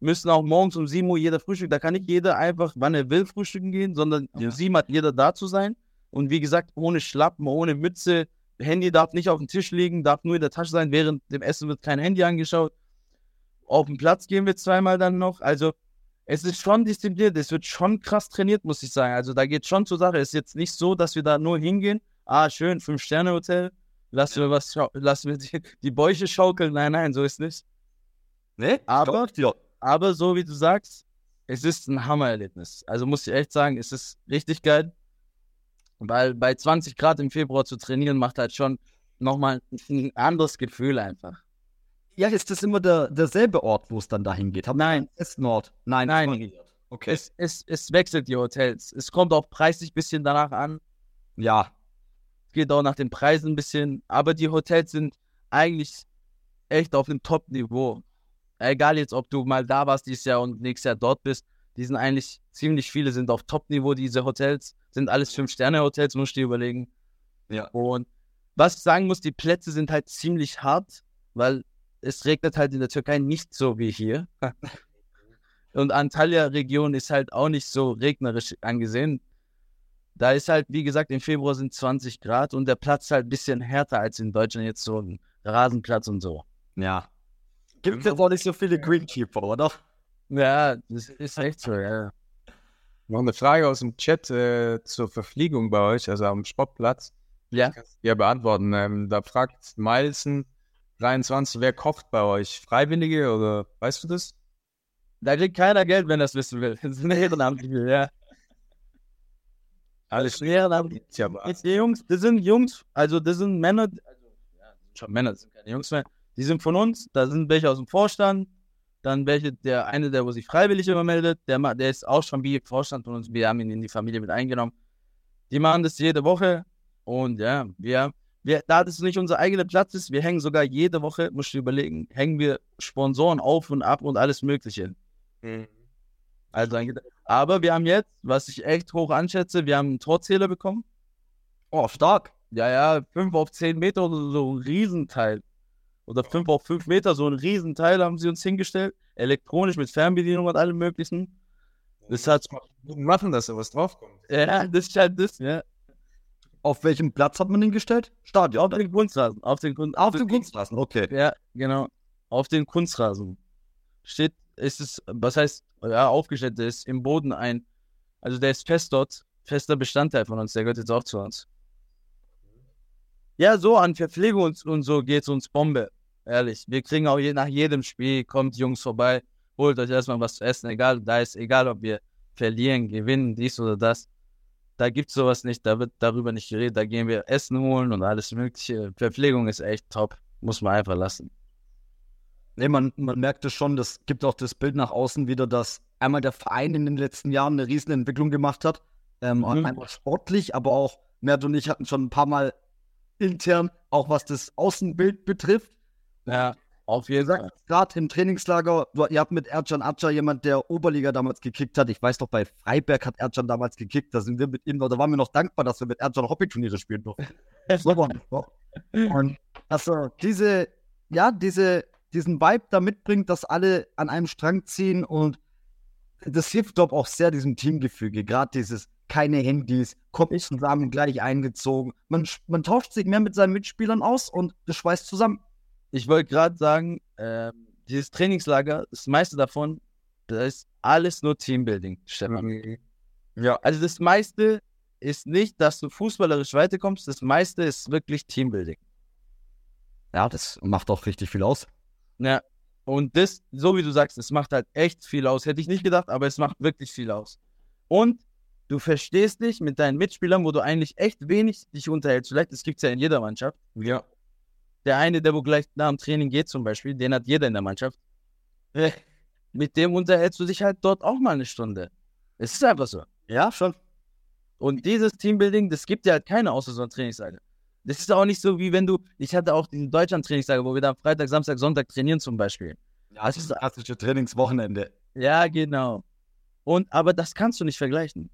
Müssen auch morgens um 7 Uhr jeder frühstücken. Da kann nicht jeder einfach, wann er will, frühstücken gehen, sondern Ja. um 7 hat jeder da zu sein. Und wie gesagt, ohne Schlappen, ohne Mütze. Handy darf nicht auf dem Tisch liegen, darf nur in der Tasche sein. Während dem Essen wird kein Handy angeschaut. Auf den Platz gehen wir zweimal dann noch. Also, es ist schon diszipliniert. Es wird schon krass trainiert, muss ich sagen. Also, da geht schon zur Sache. Es ist jetzt nicht so, dass wir da nur hingehen. Ah, schön, Fünf-Sterne-Hotel. Lassen wir was, lassen wir die, die Bäuche schaukeln. Nein, nein, so ist nicht. Nee, Aber-. Aber so wie du sagst, es ist ein Hammererlebnis. Also muss ich echt sagen, es ist richtig geil. Weil bei 20 Grad im Februar zu trainieren, macht halt schon nochmal ein anderes Gefühl einfach. Ja, ist das immer der, derselbe Ort, wo es dann dahin geht? Hab Nein. Ist Nord. Nein, Nein. variiert. Okay. Es, es, es wechselt die Hotels. Es kommt auch preislich ein bisschen danach an. ja, Es geht auch nach den Preisen ein bisschen. Aber die Hotels sind eigentlich echt auf einem Top-Niveau. Egal jetzt, ob du mal da warst dieses Jahr und nächstes Jahr dort bist. Die sind eigentlich, ziemlich viele sind auf Top-Niveau, diese Hotels. Sind alles Fünf-Sterne-Hotels, musst du dir überlegen. Ja. Und was ich sagen muss, die Plätze sind halt ziemlich hart, weil es regnet halt in der Türkei nicht so wie hier. Und Antalya-Region ist halt auch nicht so regnerisch angesehen. Da ist halt, wie gesagt, im Februar sind 20 Grad und der Platz halt ein bisschen härter als in Deutschland jetzt so ein Rasenplatz und so. ja. Gibt es jetzt auch nicht so viele Greenkeeper, oder? Ja, das ist echt so, ja. Noch eine Frage aus dem Chat äh, zur Verpflegung bei euch, also am Sportplatz. Ja, Ja, beantworten. Ähm, da fragt Milesen 23, wer kocht bei euch? Freiwillige oder weißt du das? da kriegt keiner Geld, wenn er das wissen will. Das ein Ehrenamtliche, ja. Alles Ehrenamtlich. Ja, aber Jetzt die Jungs, das sind Jungs, also das sind Männer, also ja, das sind schon Männer, das sind keine Jungs mehr. Die sind von uns, da sind welche aus dem Vorstand, dann welche, der eine, der wo sich freiwillig immer meldet, der, der ist auch schon wie Vorstand von uns, wir haben ihn in die Familie mit eingenommen. Die machen das jede Woche und ja, wir, wir da das nicht unser eigener Platz ist, wir hängen sogar jede Woche, musst du überlegen, hängen wir Sponsoren auf und ab und alles Mögliche. Also, ein- aber wir haben jetzt, was ich echt hoch anschätze, wir haben einen Torzähler bekommen. Oh, stark. Ja, ja, 5 auf 10 Meter oder so ein Riesenteil. Oder 5 auf 5 Meter, so ein Riesenteil haben sie uns hingestellt. Elektronisch mit Fernbedienung und allem möglichen. Das hat, machen, dass da was draufkommt. ja, das ist halt das, ja. Auf welchem Platz hat man den gestellt? Stadion. Auf den Kunstrasen. Auf den, Kun Auf dem Kunstrasen, okay. Ja, genau. Auf den Kunstrasen. Steht, ist es, was heißt, ja, aufgestellt, der ist im Boden ein, also der ist fest dort, fester Bestandteil von uns, der gehört jetzt auch zu uns. Ja, so an Verpflegung und, und so geht's uns Bombe. Ehrlich. Wir kriegen auch je, nach jedem Spiel, kommt Jungs vorbei, holt euch erstmal was zu essen, egal, da ist egal, ob wir verlieren, gewinnen, dies oder das. Da gibt's sowas nicht, da wird darüber nicht geredet, da gehen wir Essen holen und alles mögliche. Verpflegung ist echt top, muss man einfach lassen. Nee, man, man merkt es schon, das gibt auch das Bild nach außen wieder, dass einmal der Verein in den letzten Jahren eine riesen Entwicklung gemacht hat. Ähm, Mhm. Einmal sportlich, aber auch Mert und ich hatten schon ein paar Mal intern, auch was das Außenbild betrifft. Ja, Auf jeden Fall. Gerade im Trainingslager, du, ihr habt mit Ercan Acar jemand, der Oberliga damals gekickt hat. Ich weiß noch, bei Freiberg hat Ercan damals gekickt. Da sind wir mit ihm, da waren wir noch dankbar, dass wir mit Ercan Hobbyturniere spielen durften. Und also diese, ja, diese, diesen Vibe da mitbringt, dass alle an einem Strang ziehen und das hilft, glaube ich, auch sehr diesem Teamgefüge. Gerade dieses keine Handys, kommt zusammen, gleich eingezogen. Man, man tauscht sich mehr mit seinen Mitspielern aus und das schweißt zusammen. Ich wollte gerade sagen, äh, dieses Trainingslager, das meiste davon, das ist alles nur Teambuilding, Stefan. Ja. Also das meiste ist nicht, dass du fußballerisch weiterkommst, das meiste ist wirklich Teambuilding. Ja, das macht auch richtig viel aus. Ja. Und das, so wie du sagst, das macht halt echt viel aus. Hätte ich nicht gedacht, aber es macht wirklich viel aus. Und du verstehst dich mit deinen Mitspielern, wo du eigentlich echt wenig dich unterhältst. Vielleicht, das gibt es ja in jeder Mannschaft. Ja. Der eine, der wo gleich nach dem Training geht zum Beispiel, den hat jeder in der Mannschaft. Mit dem unterhältst du dich halt dort auch mal eine Stunde. Es ist einfach so. Ja, schon. Und dieses Teambuilding, das gibt dir halt keine außer so ein Trainingslager. Das ist auch nicht so, wie wenn du, ich hatte auch diesen Deutschland-Trainingslager, wo wir da Freitag, Samstag, Sonntag trainieren zum Beispiel. Ja, das ist das klassische Trainingswochenende. Ja, genau. Und, aber das kannst du nicht vergleichen.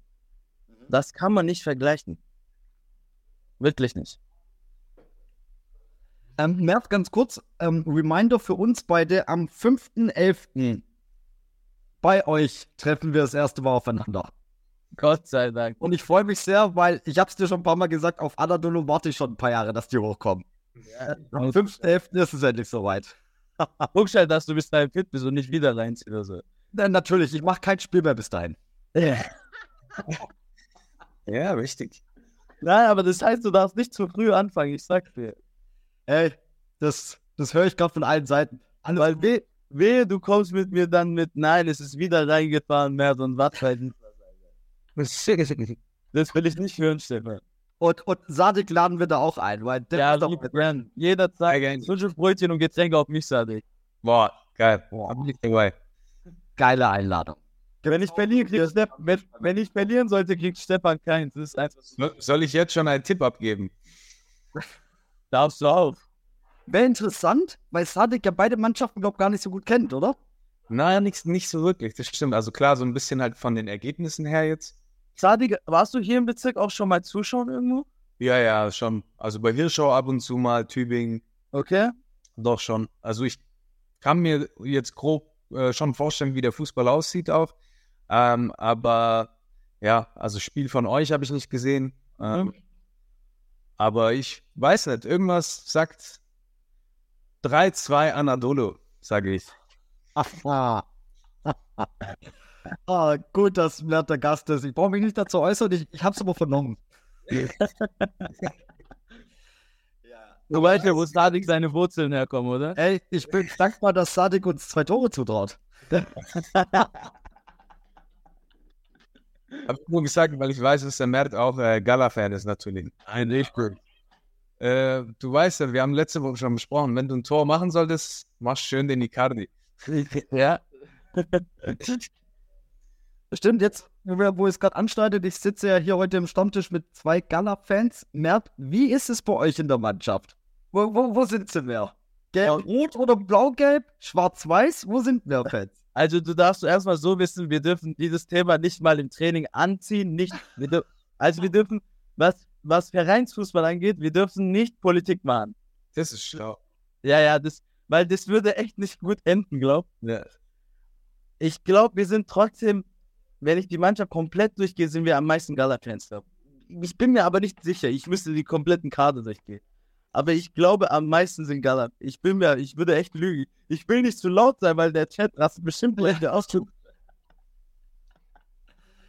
Das kann man nicht vergleichen. Wirklich nicht. Ähm, Mert, ganz kurz, ähm, Reminder für uns beide, am 5.11. bei euch treffen wir das erste Mal aufeinander. Gott sei Dank. Und ich freue mich sehr, weil ich habe es dir schon ein paar Mal gesagt, auf Anadolu warte ich schon ein paar Jahre, dass die hochkommen. Am 5.11. ist es endlich soweit. Guck halt, dass du bis dahin fit bist und nicht wieder reinziehst oder so. Na, natürlich, ich mache kein Spiel mehr bis dahin. Ja, richtig. Nein, aber das heißt, du darfst nicht zu früh anfangen, ich sag's dir. Ey, das, das höre ich gerade von allen Seiten. Alles Weil weh, wehe, du kommst mit mir dann mit, nein, es ist wieder reingefahren, mehr und was halt. Das will ich nicht hören, Stefan. Und, und Sadik laden wir da auch ein, weil der Ja, ist doch gern. Jederzeit. Frische Brötchen und Getränke auf mich, Sadik. Boah, geil. Boah. Geile Einladung. Wenn ich verliere, kriegt Stefan, wenn, wenn ich verlieren sollte, kriegt Stefan keins. Das ist einfach so. So- Soll ich jetzt schon einen Tipp abgeben? Darfst du auch. Wäre interessant, weil Sadik ja beide Mannschaften, glaube ich, gar nicht so gut kennt, oder? Naja, nicht, nicht so wirklich, das stimmt. Also klar, so ein bisschen halt von den Ergebnissen her jetzt. Sadik, warst du hier im Bezirk auch schon mal zuschauen irgendwo? Ja, ja, schon. Also bei Hirschau ab und zu mal, Tübingen, Okay. doch schon. Also ich kann mir jetzt grob äh, schon vorstellen, wie der Fußball aussieht auch. Ähm, aber ja, also Spiel von euch habe ich nicht gesehen. Ähm, Aber ich weiß nicht, irgendwas sagt 3-2 Anadolu, sage ich. Ah. ah, gut, dass Mert der Gast ist. Ich brauche mich nicht dazu äußern, ich, ich habe es aber vernommen. Du weißt ja, wo Sadik seine Wurzeln herkommen, oder? Ey, ich bin dankbar, dass Sadik uns zwei Tore zutraut. Hab ich nur gesagt, weil ich weiß, dass der Mert auch äh, Gala-Fan ist natürlich. Nein, ich bin. Äh, du weißt ja, wir haben letzte Woche schon besprochen, wenn du ein Tor machen solltest, mach schön den Icardi. Ja. Stimmt, jetzt, wo es gerade anschneidet, ich sitze ja hier heute im Stammtisch mit zwei Gala-Fans. Mert, wie ist es bei euch in der Mannschaft? Wo, wo, wo sind sie mehr? Gelb-rot oder blau-gelb? Schwarz-weiß? Wo sind mehr Fans? Also du darfst erstmal so wissen, wir dürfen dieses Thema nicht mal im Training anziehen, nicht. Wir also wir dürfen, was, was Vereinsfußball angeht, wir dürfen nicht Politik machen. Das ist schlau. Ja, ja, das, weil das würde echt nicht gut enden, glaub. Ja. Ich glaube, wir sind trotzdem, wenn ich die Mannschaft komplett durchgehe, sind wir am meisten Gala-Fans. Ich bin mir aber nicht sicher. Ich müsste die kompletten Kader durchgehen. Aber ich glaube, am meisten sind Gala. Ich bin mir, ich würde echt lügen. Ich will nicht zu laut sein, weil der Chat rastet bestimmt der Ausdruck.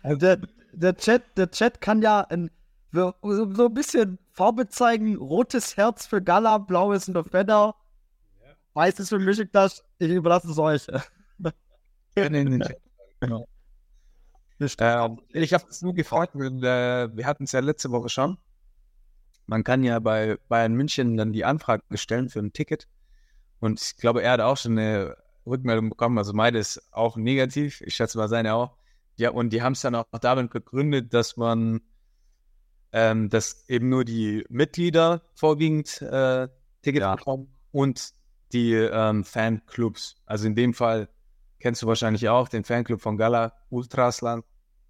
Also der, der, Chat, der Chat kann ja ein, so, so ein bisschen Farbe zeigen. Rotes Herz für Gala, blaues für Fedder, weißes für Mischiktasch. Ich überlasse es euch. Ähm, ich habe es nur gefragt, äh, wir hatten es ja letzte Woche schon. Man kann ja bei Bayern München dann die Anfrage stellen für ein Ticket. Und ich glaube, er hat auch schon eine Rückmeldung bekommen. Also meine ist auch negativ. Ich schätze mal seine auch. Ja, und die haben es dann auch damit begründet, dass man, ähm, dass eben nur die Mitglieder vorwiegend äh, Tickets Ja. bekommen und die ähm, Fanclubs. Also in dem Fall kennst du wahrscheinlich auch den Fanclub von Gala, Ultrasland.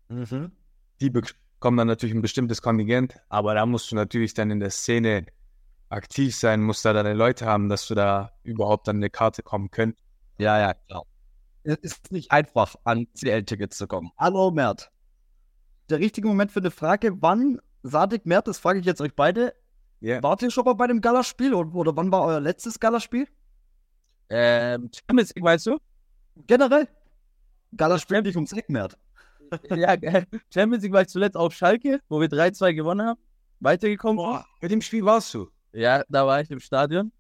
Mhm. Die bekommen dann natürlich ein bestimmtes Kontingent, aber da musst du natürlich dann in der Szene aktiv sein, musst da deine Leute haben, dass du da überhaupt an eine Karte kommen könnt. Ja, ja, klar. Es ist nicht einfach, an CL-Tickets zu kommen. Hallo Mert. Der richtige Moment für eine Frage, wann, Sadik, Mert, das frage ich jetzt euch beide, Ja. wart ihr schon mal bei dem Galaspiel oder, oder wann war euer letztes Galaspiel? Ähm, Champions League, meinst du? Generell? Galaspiel nicht ums Eck, Mert. Ja, äh, Champions League war ich zuletzt auf Schalke, wo wir 3-2 gewonnen haben. Weitergekommen. Boah, bei dem Spiel warst du. Ja, da war ich im Stadion.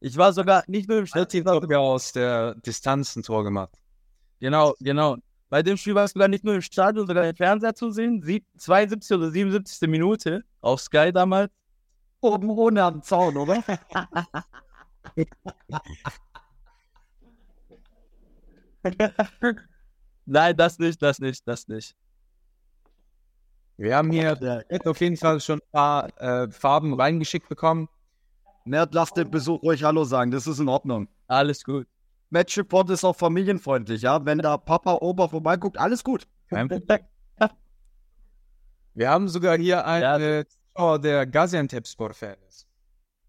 Ich war sogar nicht nur im Stadion. Relativ sogar aus der Distanz ein Tor gemacht. Genau, genau. Bei dem Spiel war es sogar nicht nur im Stadion, sogar im Fernseher zu sehen. Sieb 72 oder 77. Minute auf Sky damals. Oben ohne am Zaun, oder? Nein, das nicht, das nicht, das nicht. Wir haben hier auf jeden Fall schon ein paar äh, Farben reingeschickt bekommen. Mert, lasst den Besuch ruhig Hallo sagen, das ist in Ordnung. Alles gut. Match Report ist auch familienfreundlich, ja? Wenn da Papa, Opa vorbeiguckt, alles gut. Kein Problem. Wir haben sogar hier einen äh, Zuschauer, der Gaziantep-Sport-Fan ist.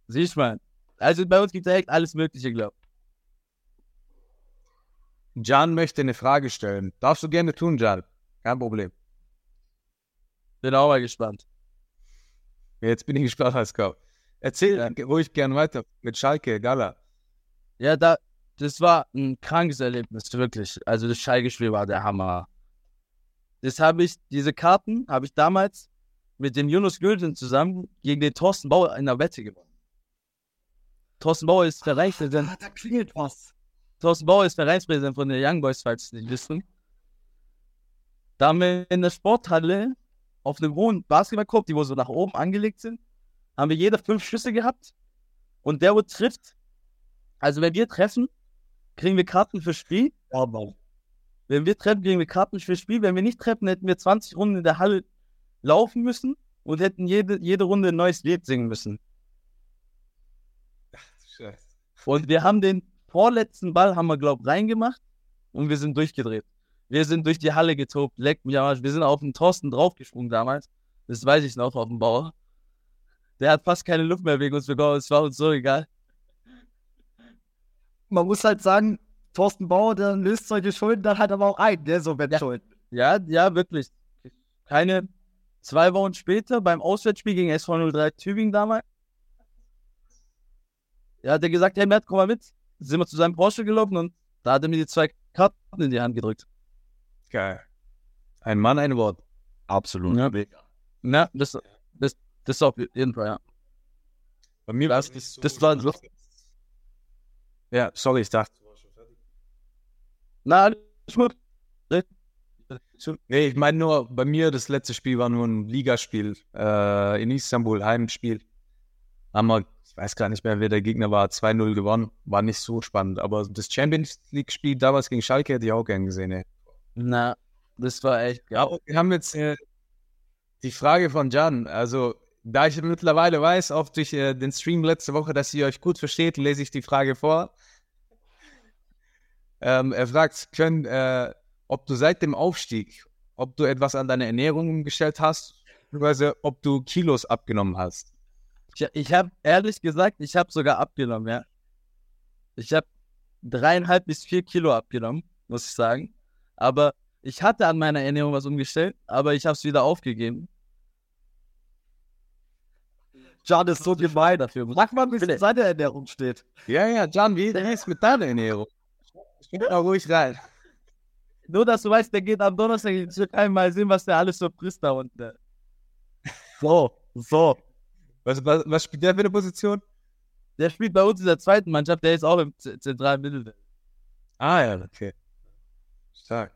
Siehst mal. Also bei uns gibt es echt alles Mögliche, glaub. Jan möchte eine Frage stellen. Darfst du gerne tun, Jan. Kein Problem. Bin auch mal gespannt. Jetzt bin ich gespannt, Haskell. Erzähl Ja. ruhig gern weiter mit Schalke, Gala. Ja, da, das war ein krankes Erlebnis, wirklich. Also das Schalke-Spiel war der Hammer. Das habe ich, diese Karten habe ich damals mit dem Yunus Gülden zusammen gegen den Thorsten Bauer in der Wette gewonnen. Thorsten Bauer ist Vereinspräsident, Ah, da klingelt was. Thorsten Bauer ist Vereinspräsident von den Young Boys, falls Sie nicht wissen. Da haben wir in der Sporthalle auf einem hohen Basketballkorb, die wo so nach oben angelegt sind, haben wir jeder fünf Schüsse gehabt. Und der, wo trifft, also wenn wir treffen, kriegen wir Karten fürs Spiel. Mann. Wenn wir treffen, kriegen wir Karten fürs Spiel. Wenn wir nicht treffen, hätten wir 20 Runden in der Halle laufen müssen und hätten jede, jede Runde ein neues Lied singen müssen. Und wir haben den vorletzten Ball, haben wir, glaub reingemacht und wir sind durchgedreht. Wir sind durch die Halle getobt, leck mich am Arsch. Wir sind auf den Thorsten draufgesprungen damals. Das weiß ich noch, auf dem Bauer. Der hat fast keine Luft mehr wegen uns bekommen. Es war uns so egal. Man muss halt sagen, Thorsten Bauer, der löst solche Schulden dann halt aber auch ein, der so Wettschulden. Ja, ja, wirklich. Keine zwei Wochen später beim Auswärtsspiel gegen SV 03 Tübingen damals. Ja, hat er gesagt, hey Matt, komm mal mit. Sind wir zu seinem Porsche gelaufen und da hat er mir die zwei Karten in die Hand gedrückt. Geil. Ein Mann, ein Wort. Absolut. Ja. Na, das, das, das auf jeden Fall, ja. Bei mir Das- war es so. das war so- Ja, sorry, ich dachte. Na, gut. Nee, ich meine nur, bei mir das letzte Spiel war nur ein Ligaspiel äh, in Istanbul, Heimspiel. Haben wir, ich weiß gar nicht mehr, wer der Gegner war, 2-0 gewonnen. War nicht so spannend. Aber das Champions League-Spiel damals gegen Schalke hätte ich auch gern gesehen. Ey. Na, das war echt Ja, geil. wir haben jetzt äh, die Frage von Jan. Also, da ich mittlerweile weiß, auch durch äh, den Stream letzte Woche, dass ihr euch gut versteht, lese ich die Frage vor. Ähm, er fragt, können, äh, ob du seit dem Aufstieg, ob du etwas an deine Ernährung umgestellt hast, beziehungsweise ob du Kilos abgenommen hast. Ich, ich habe ehrlich gesagt, ich habe sogar abgenommen, ja. Ich habe dreieinhalb bis vier Kilo abgenommen, muss ich sagen. Aber ich hatte an meiner Ernährung was umgestellt, aber ich habe es wieder aufgegeben. Jan ist so gemein. Dafür Sag mal, wie es in seiner Ernährung steht. Ja, ja, Jan, wie ist mit deiner Ernährung? Spring da ruhig rein. Nur, dass du weißt, der geht am Donnerstag in die Türkei mal sehen, was der alles so frisst da unten. So, so. Was, was, was spielt der für eine Position? Der spielt bei uns in der zweiten Mannschaft, der ist auch im zentralen Mittelfeld. Ah, ja, okay. Stark.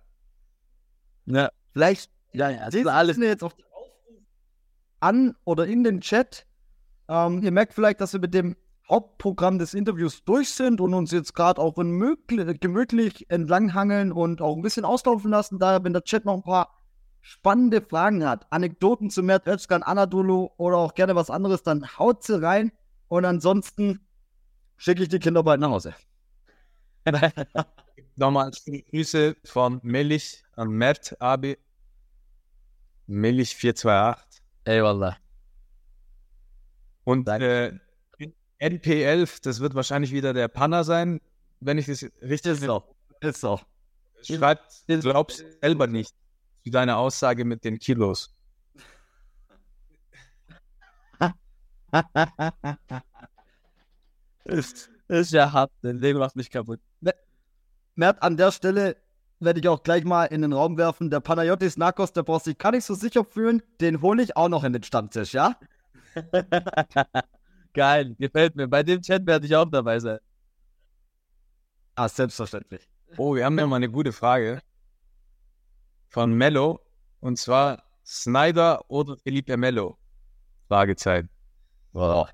Ja, vielleicht, ja, ja, das Sie ist alles. jetzt auf den Aufruf an oder in den Chat. Ähm, ihr merkt vielleicht, dass wir mit dem Hauptprogramm des Interviews durch sind und uns jetzt gerade auch gemütlich entlanghangeln und auch ein bisschen auslaufen lassen. Daher, wenn der Chat noch ein paar spannende Fragen hat, Anekdoten zu Mert Özkan, Anadolu oder auch gerne was anderes, dann haut sie rein. Und ansonsten schicke ich die Kinder bald nach Hause. Nochmal Grüße von Mellich an Mert Abi. Mellich 428. Ey, Wallah. Und äh, NP11, das wird wahrscheinlich wieder der Panner sein, wenn ich das richtig Ist so. Ist so. Schreibt, glaubst du selber nicht zu deiner Aussage mit den Kilos. ist, ist ja hart. Den Leben macht mich kaputt. Mert, an der Stelle werde ich auch gleich mal in den Raum werfen. Der Panayotis Narcos, der braucht sich gar nicht so sicher fühlen. Den hole ich auch noch in den Stammtisch, ja? Geil, gefällt mir. Bei dem Chat werde ich auch dabei sein. Ah, selbstverständlich. Oh, wir haben ja mal eine gute Frage von Mello. Und zwar Snyder oder Felipe Mello? Fragezeichen. Wow.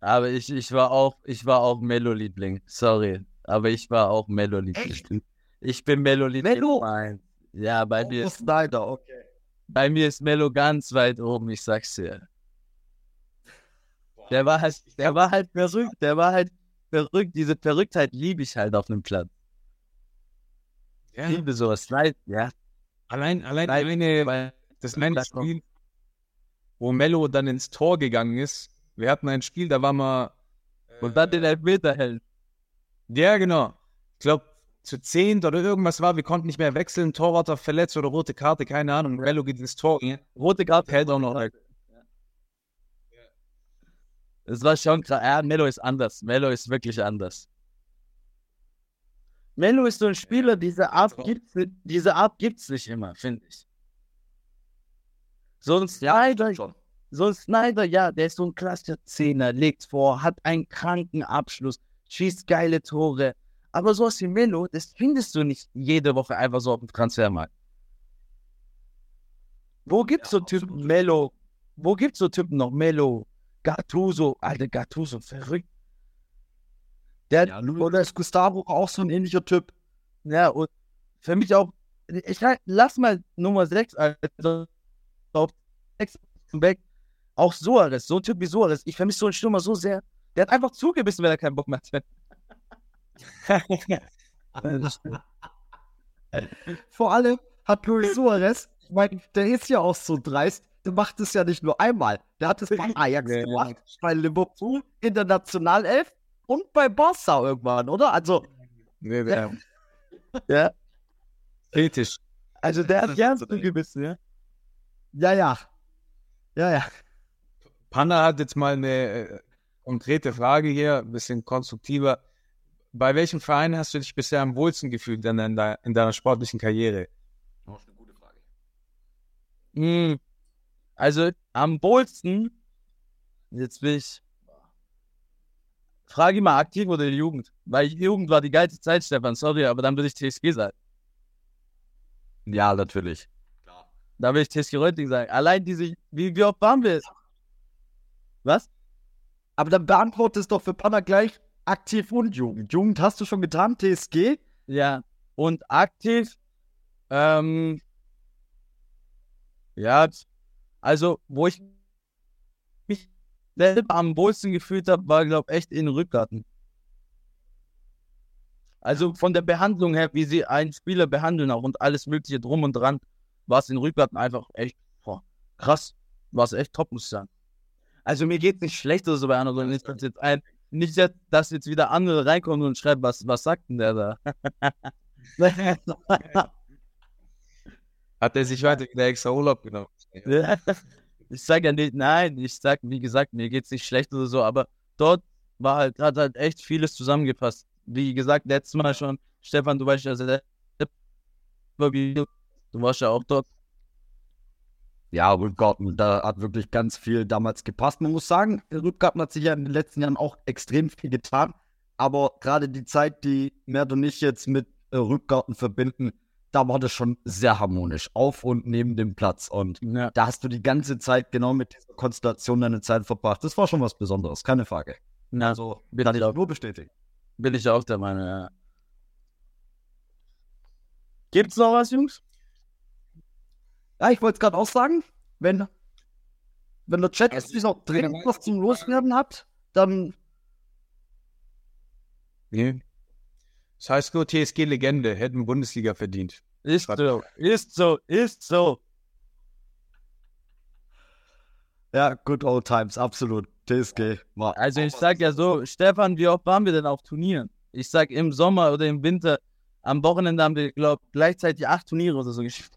Aber ich, ich war auch, ich war auch Mello-Liebling. Sorry. Aber ich war auch Mello-Liebling. Ich bin Mello-Liebling. Mello? Nein. Ja, bei mir, Oh, ist, Snyder, okay. bei mir ist Mello ganz weit oben, ich sag's dir. Der war halt, der war halt verrückt, der war halt verrückt. Diese Verrücktheit liebe ich halt auf einem Platz. Ich Ja, liebe sowas. Nein, ja. Allein, allein Nein, eine, weil- das eine Platz noch. Spiel, wo Mello dann ins Tor gegangen ist. Wir hatten ein Spiel, da war mal. Und dann den Elfmeter hält. Ja, genau. Ich glaube, zu zehnt oder irgendwas war, wir konnten nicht mehr wechseln, Torwart war verletzt oder rote Karte, keine Ahnung. Mello geht ins Tor. Rote Karte Hält auch noch weg. Es war schon krass. Ja, Mello ist anders. Mello ist wirklich anders. Mello ist so ein Spieler, diese Art gibt's, diese Art gibt's nicht immer, finde ich. So ein Snyder, Schon. so ein Snyder, ja, der ist so ein klassischer Zehner, legt vor, hat einen kranken Abschluss, schießt geile Tore. Aber sowas wie Mello, das findest du nicht jede Woche einfach so auf dem Transfermarkt. Wo gibt's so Typen Mello? Wo gibt's so Typen noch Mello? Gattuso, alter Gattuso, verrückt. Der, Ja, Luis Gustavo auch so ein ähnlicher Typ. ja, und für mich auch, ich lass mal Nummer 6, also auf 6 weg. Auch Suarez, so ein Typ wie Suarez. Ich vermisse so einen Stürmer so sehr. Der hat einfach zugebissen, wenn er keinen Bock mehr hat. Vor allem hat Luis Suarez, ich meine, der ist ja auch so dreist, der macht es ja nicht nur einmal. Der hat es bei Ajax gemacht, bei Liverpool, in der Nationalelf und bei Barca irgendwann, oder? Also, Nee, der Ja, kritisch. also der hat gern zugebissen, ja. ja, ja. Ja, ja. Panna hat jetzt mal eine äh, konkrete Frage hier, ein bisschen konstruktiver. Bei welchem Verein hast du dich bisher am wohlsten gefühlt in, deiner- in deiner sportlichen Karriere? Das ist eine gute Frage. Hm. Also am wohlsten, jetzt will ich, frage ich mal aktiv oder die Jugend, weil Jugend war die geilste Zeit, Stefan, sorry, aber dann würde ich TSG sagen. Ja, natürlich. Da will ich TSG Reutlingen sagen. Allein diese, wie, wie oft waren wir? Was? Aber dann beantwortest doch für Panna gleich aktiv und Jugend. Jugend hast du schon getan, TSG? Ja. Und aktiv, ähm, ja, also, wo ich selber am wohlsten gefühlt habe, war, glaube ich, echt in Rückgarten. Also von der Behandlung her, wie sie einen Spieler behandeln auch und alles Mögliche drum und dran, war es in Rückgarten einfach echt boah, krass. War es echt top, muss ich sagen. Also mir geht nicht schlecht oder so bei anderen, nicht, dass jetzt ein, nicht, dass jetzt wieder andere reinkommen und schreiben, was, was sagt denn der da? Hat er sich weiter wieder extra Urlaub genommen? Ich sag ja nicht, nein, ich sag, wie gesagt, mir geht's nicht schlecht oder so, aber dort war halt, hat halt echt vieles zusammengepasst. Wie gesagt, letztes Mal schon, Stefan, du weißt ja sehr, du warst ja auch dort. Ja, Rückgarten, da hat wirklich ganz viel damals gepasst. Man muss sagen, Rückgarten hat sich ja in den letzten Jahren auch extrem viel getan. Aber gerade die Zeit, die Mert und ich jetzt mit äh, Rückgarten verbinden, da war das schon sehr harmonisch. Auf und neben dem Platz. Und Ja. da hast du die ganze Zeit genau mit dieser Konstellation deine Zeit verbracht. Das war schon was Besonderes, keine Frage. Na, Also, bin ich auch. nur bestätigen. bin ich auch der Meinung, ja. Gibt's noch was, Jungs? Ja, ich wollte es gerade auch sagen, wenn, wenn der Chat jetzt noch dringend was zum Loswerden hat, dann Nee. Das heißt nur TSG-Legende, hätten Bundesliga verdient. Ist so, ist so, ist so. Ja, good old times, absolut. TSG war. Also ich sag ja so, Stefan, wie oft waren wir denn auf Turnieren? Ich sag im Sommer oder im Winter, am Wochenende haben wir, glaube gleichzeitig acht Turniere oder so gespielt.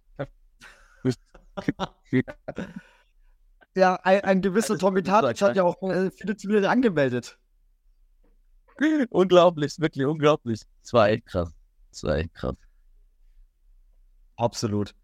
Ja, ein, ein gewisser Tommy Tadic sag hat ja auch äh, viele Turniere angemeldet. unglaublich, wirklich unglaublich. Das war echt krass. Das war echt krass. Absolut.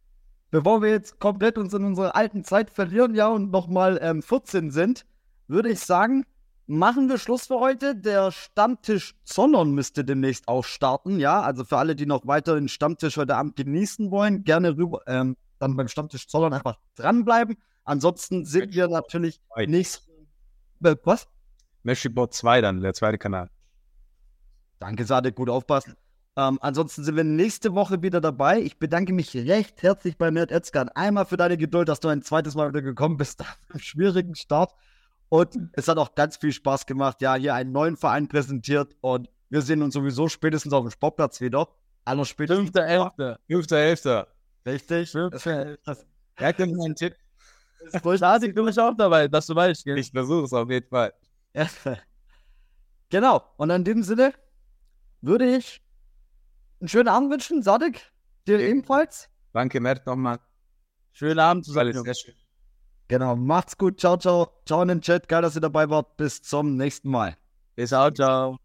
Bevor wir jetzt komplett uns in unserer alten Zeit verlieren, ja, und nochmal ähm, 14 sind, würde ich sagen, machen wir Schluss für heute. Der Stammtisch Zollern müsste demnächst auch starten, ja. Also für alle, die noch weiter den Stammtisch heute Abend genießen wollen, gerne rüber, ähm, dann beim Stammtisch Zollern einfach dranbleiben. Ansonsten sind wir natürlich Zwei. nächst. Äh, was? Meshiport 2 dann, der zweite Kanal. Danke, Sadek, gut aufpassen. Ähm, ansonsten sind wir nächste Woche wieder dabei. Ich bedanke mich recht herzlich bei Mert Özkan. Einmal für deine Geduld, dass du ein zweites Mal wieder gekommen bist nach einem schwierigen Start. Und es hat auch ganz viel Spaß gemacht. Ja, hier einen neuen Verein präsentiert. Und wir sehen uns sowieso spätestens auf dem Sportplatz wieder. Aller spätestens. Fünfter, elfter. 5.11. Richtig. Fünfter, Das Er hat mir einen Tipp. Schade, du bist auch dabei, dass du weißt, gell? Ich versuche es auf jeden Fall. Ja. Genau. Und in dem Sinne würde ich einen schönen Abend wünschen, Sadek. Dir ebenfalls. Danke, Mert, nochmal. Schönen Abend Alles zusammen. sehr schön. Genau, macht's gut. Ciao, ciao. Ciao in den Chat. Geil, dass ihr dabei wart. Bis zum nächsten Mal. Ciao, ciao.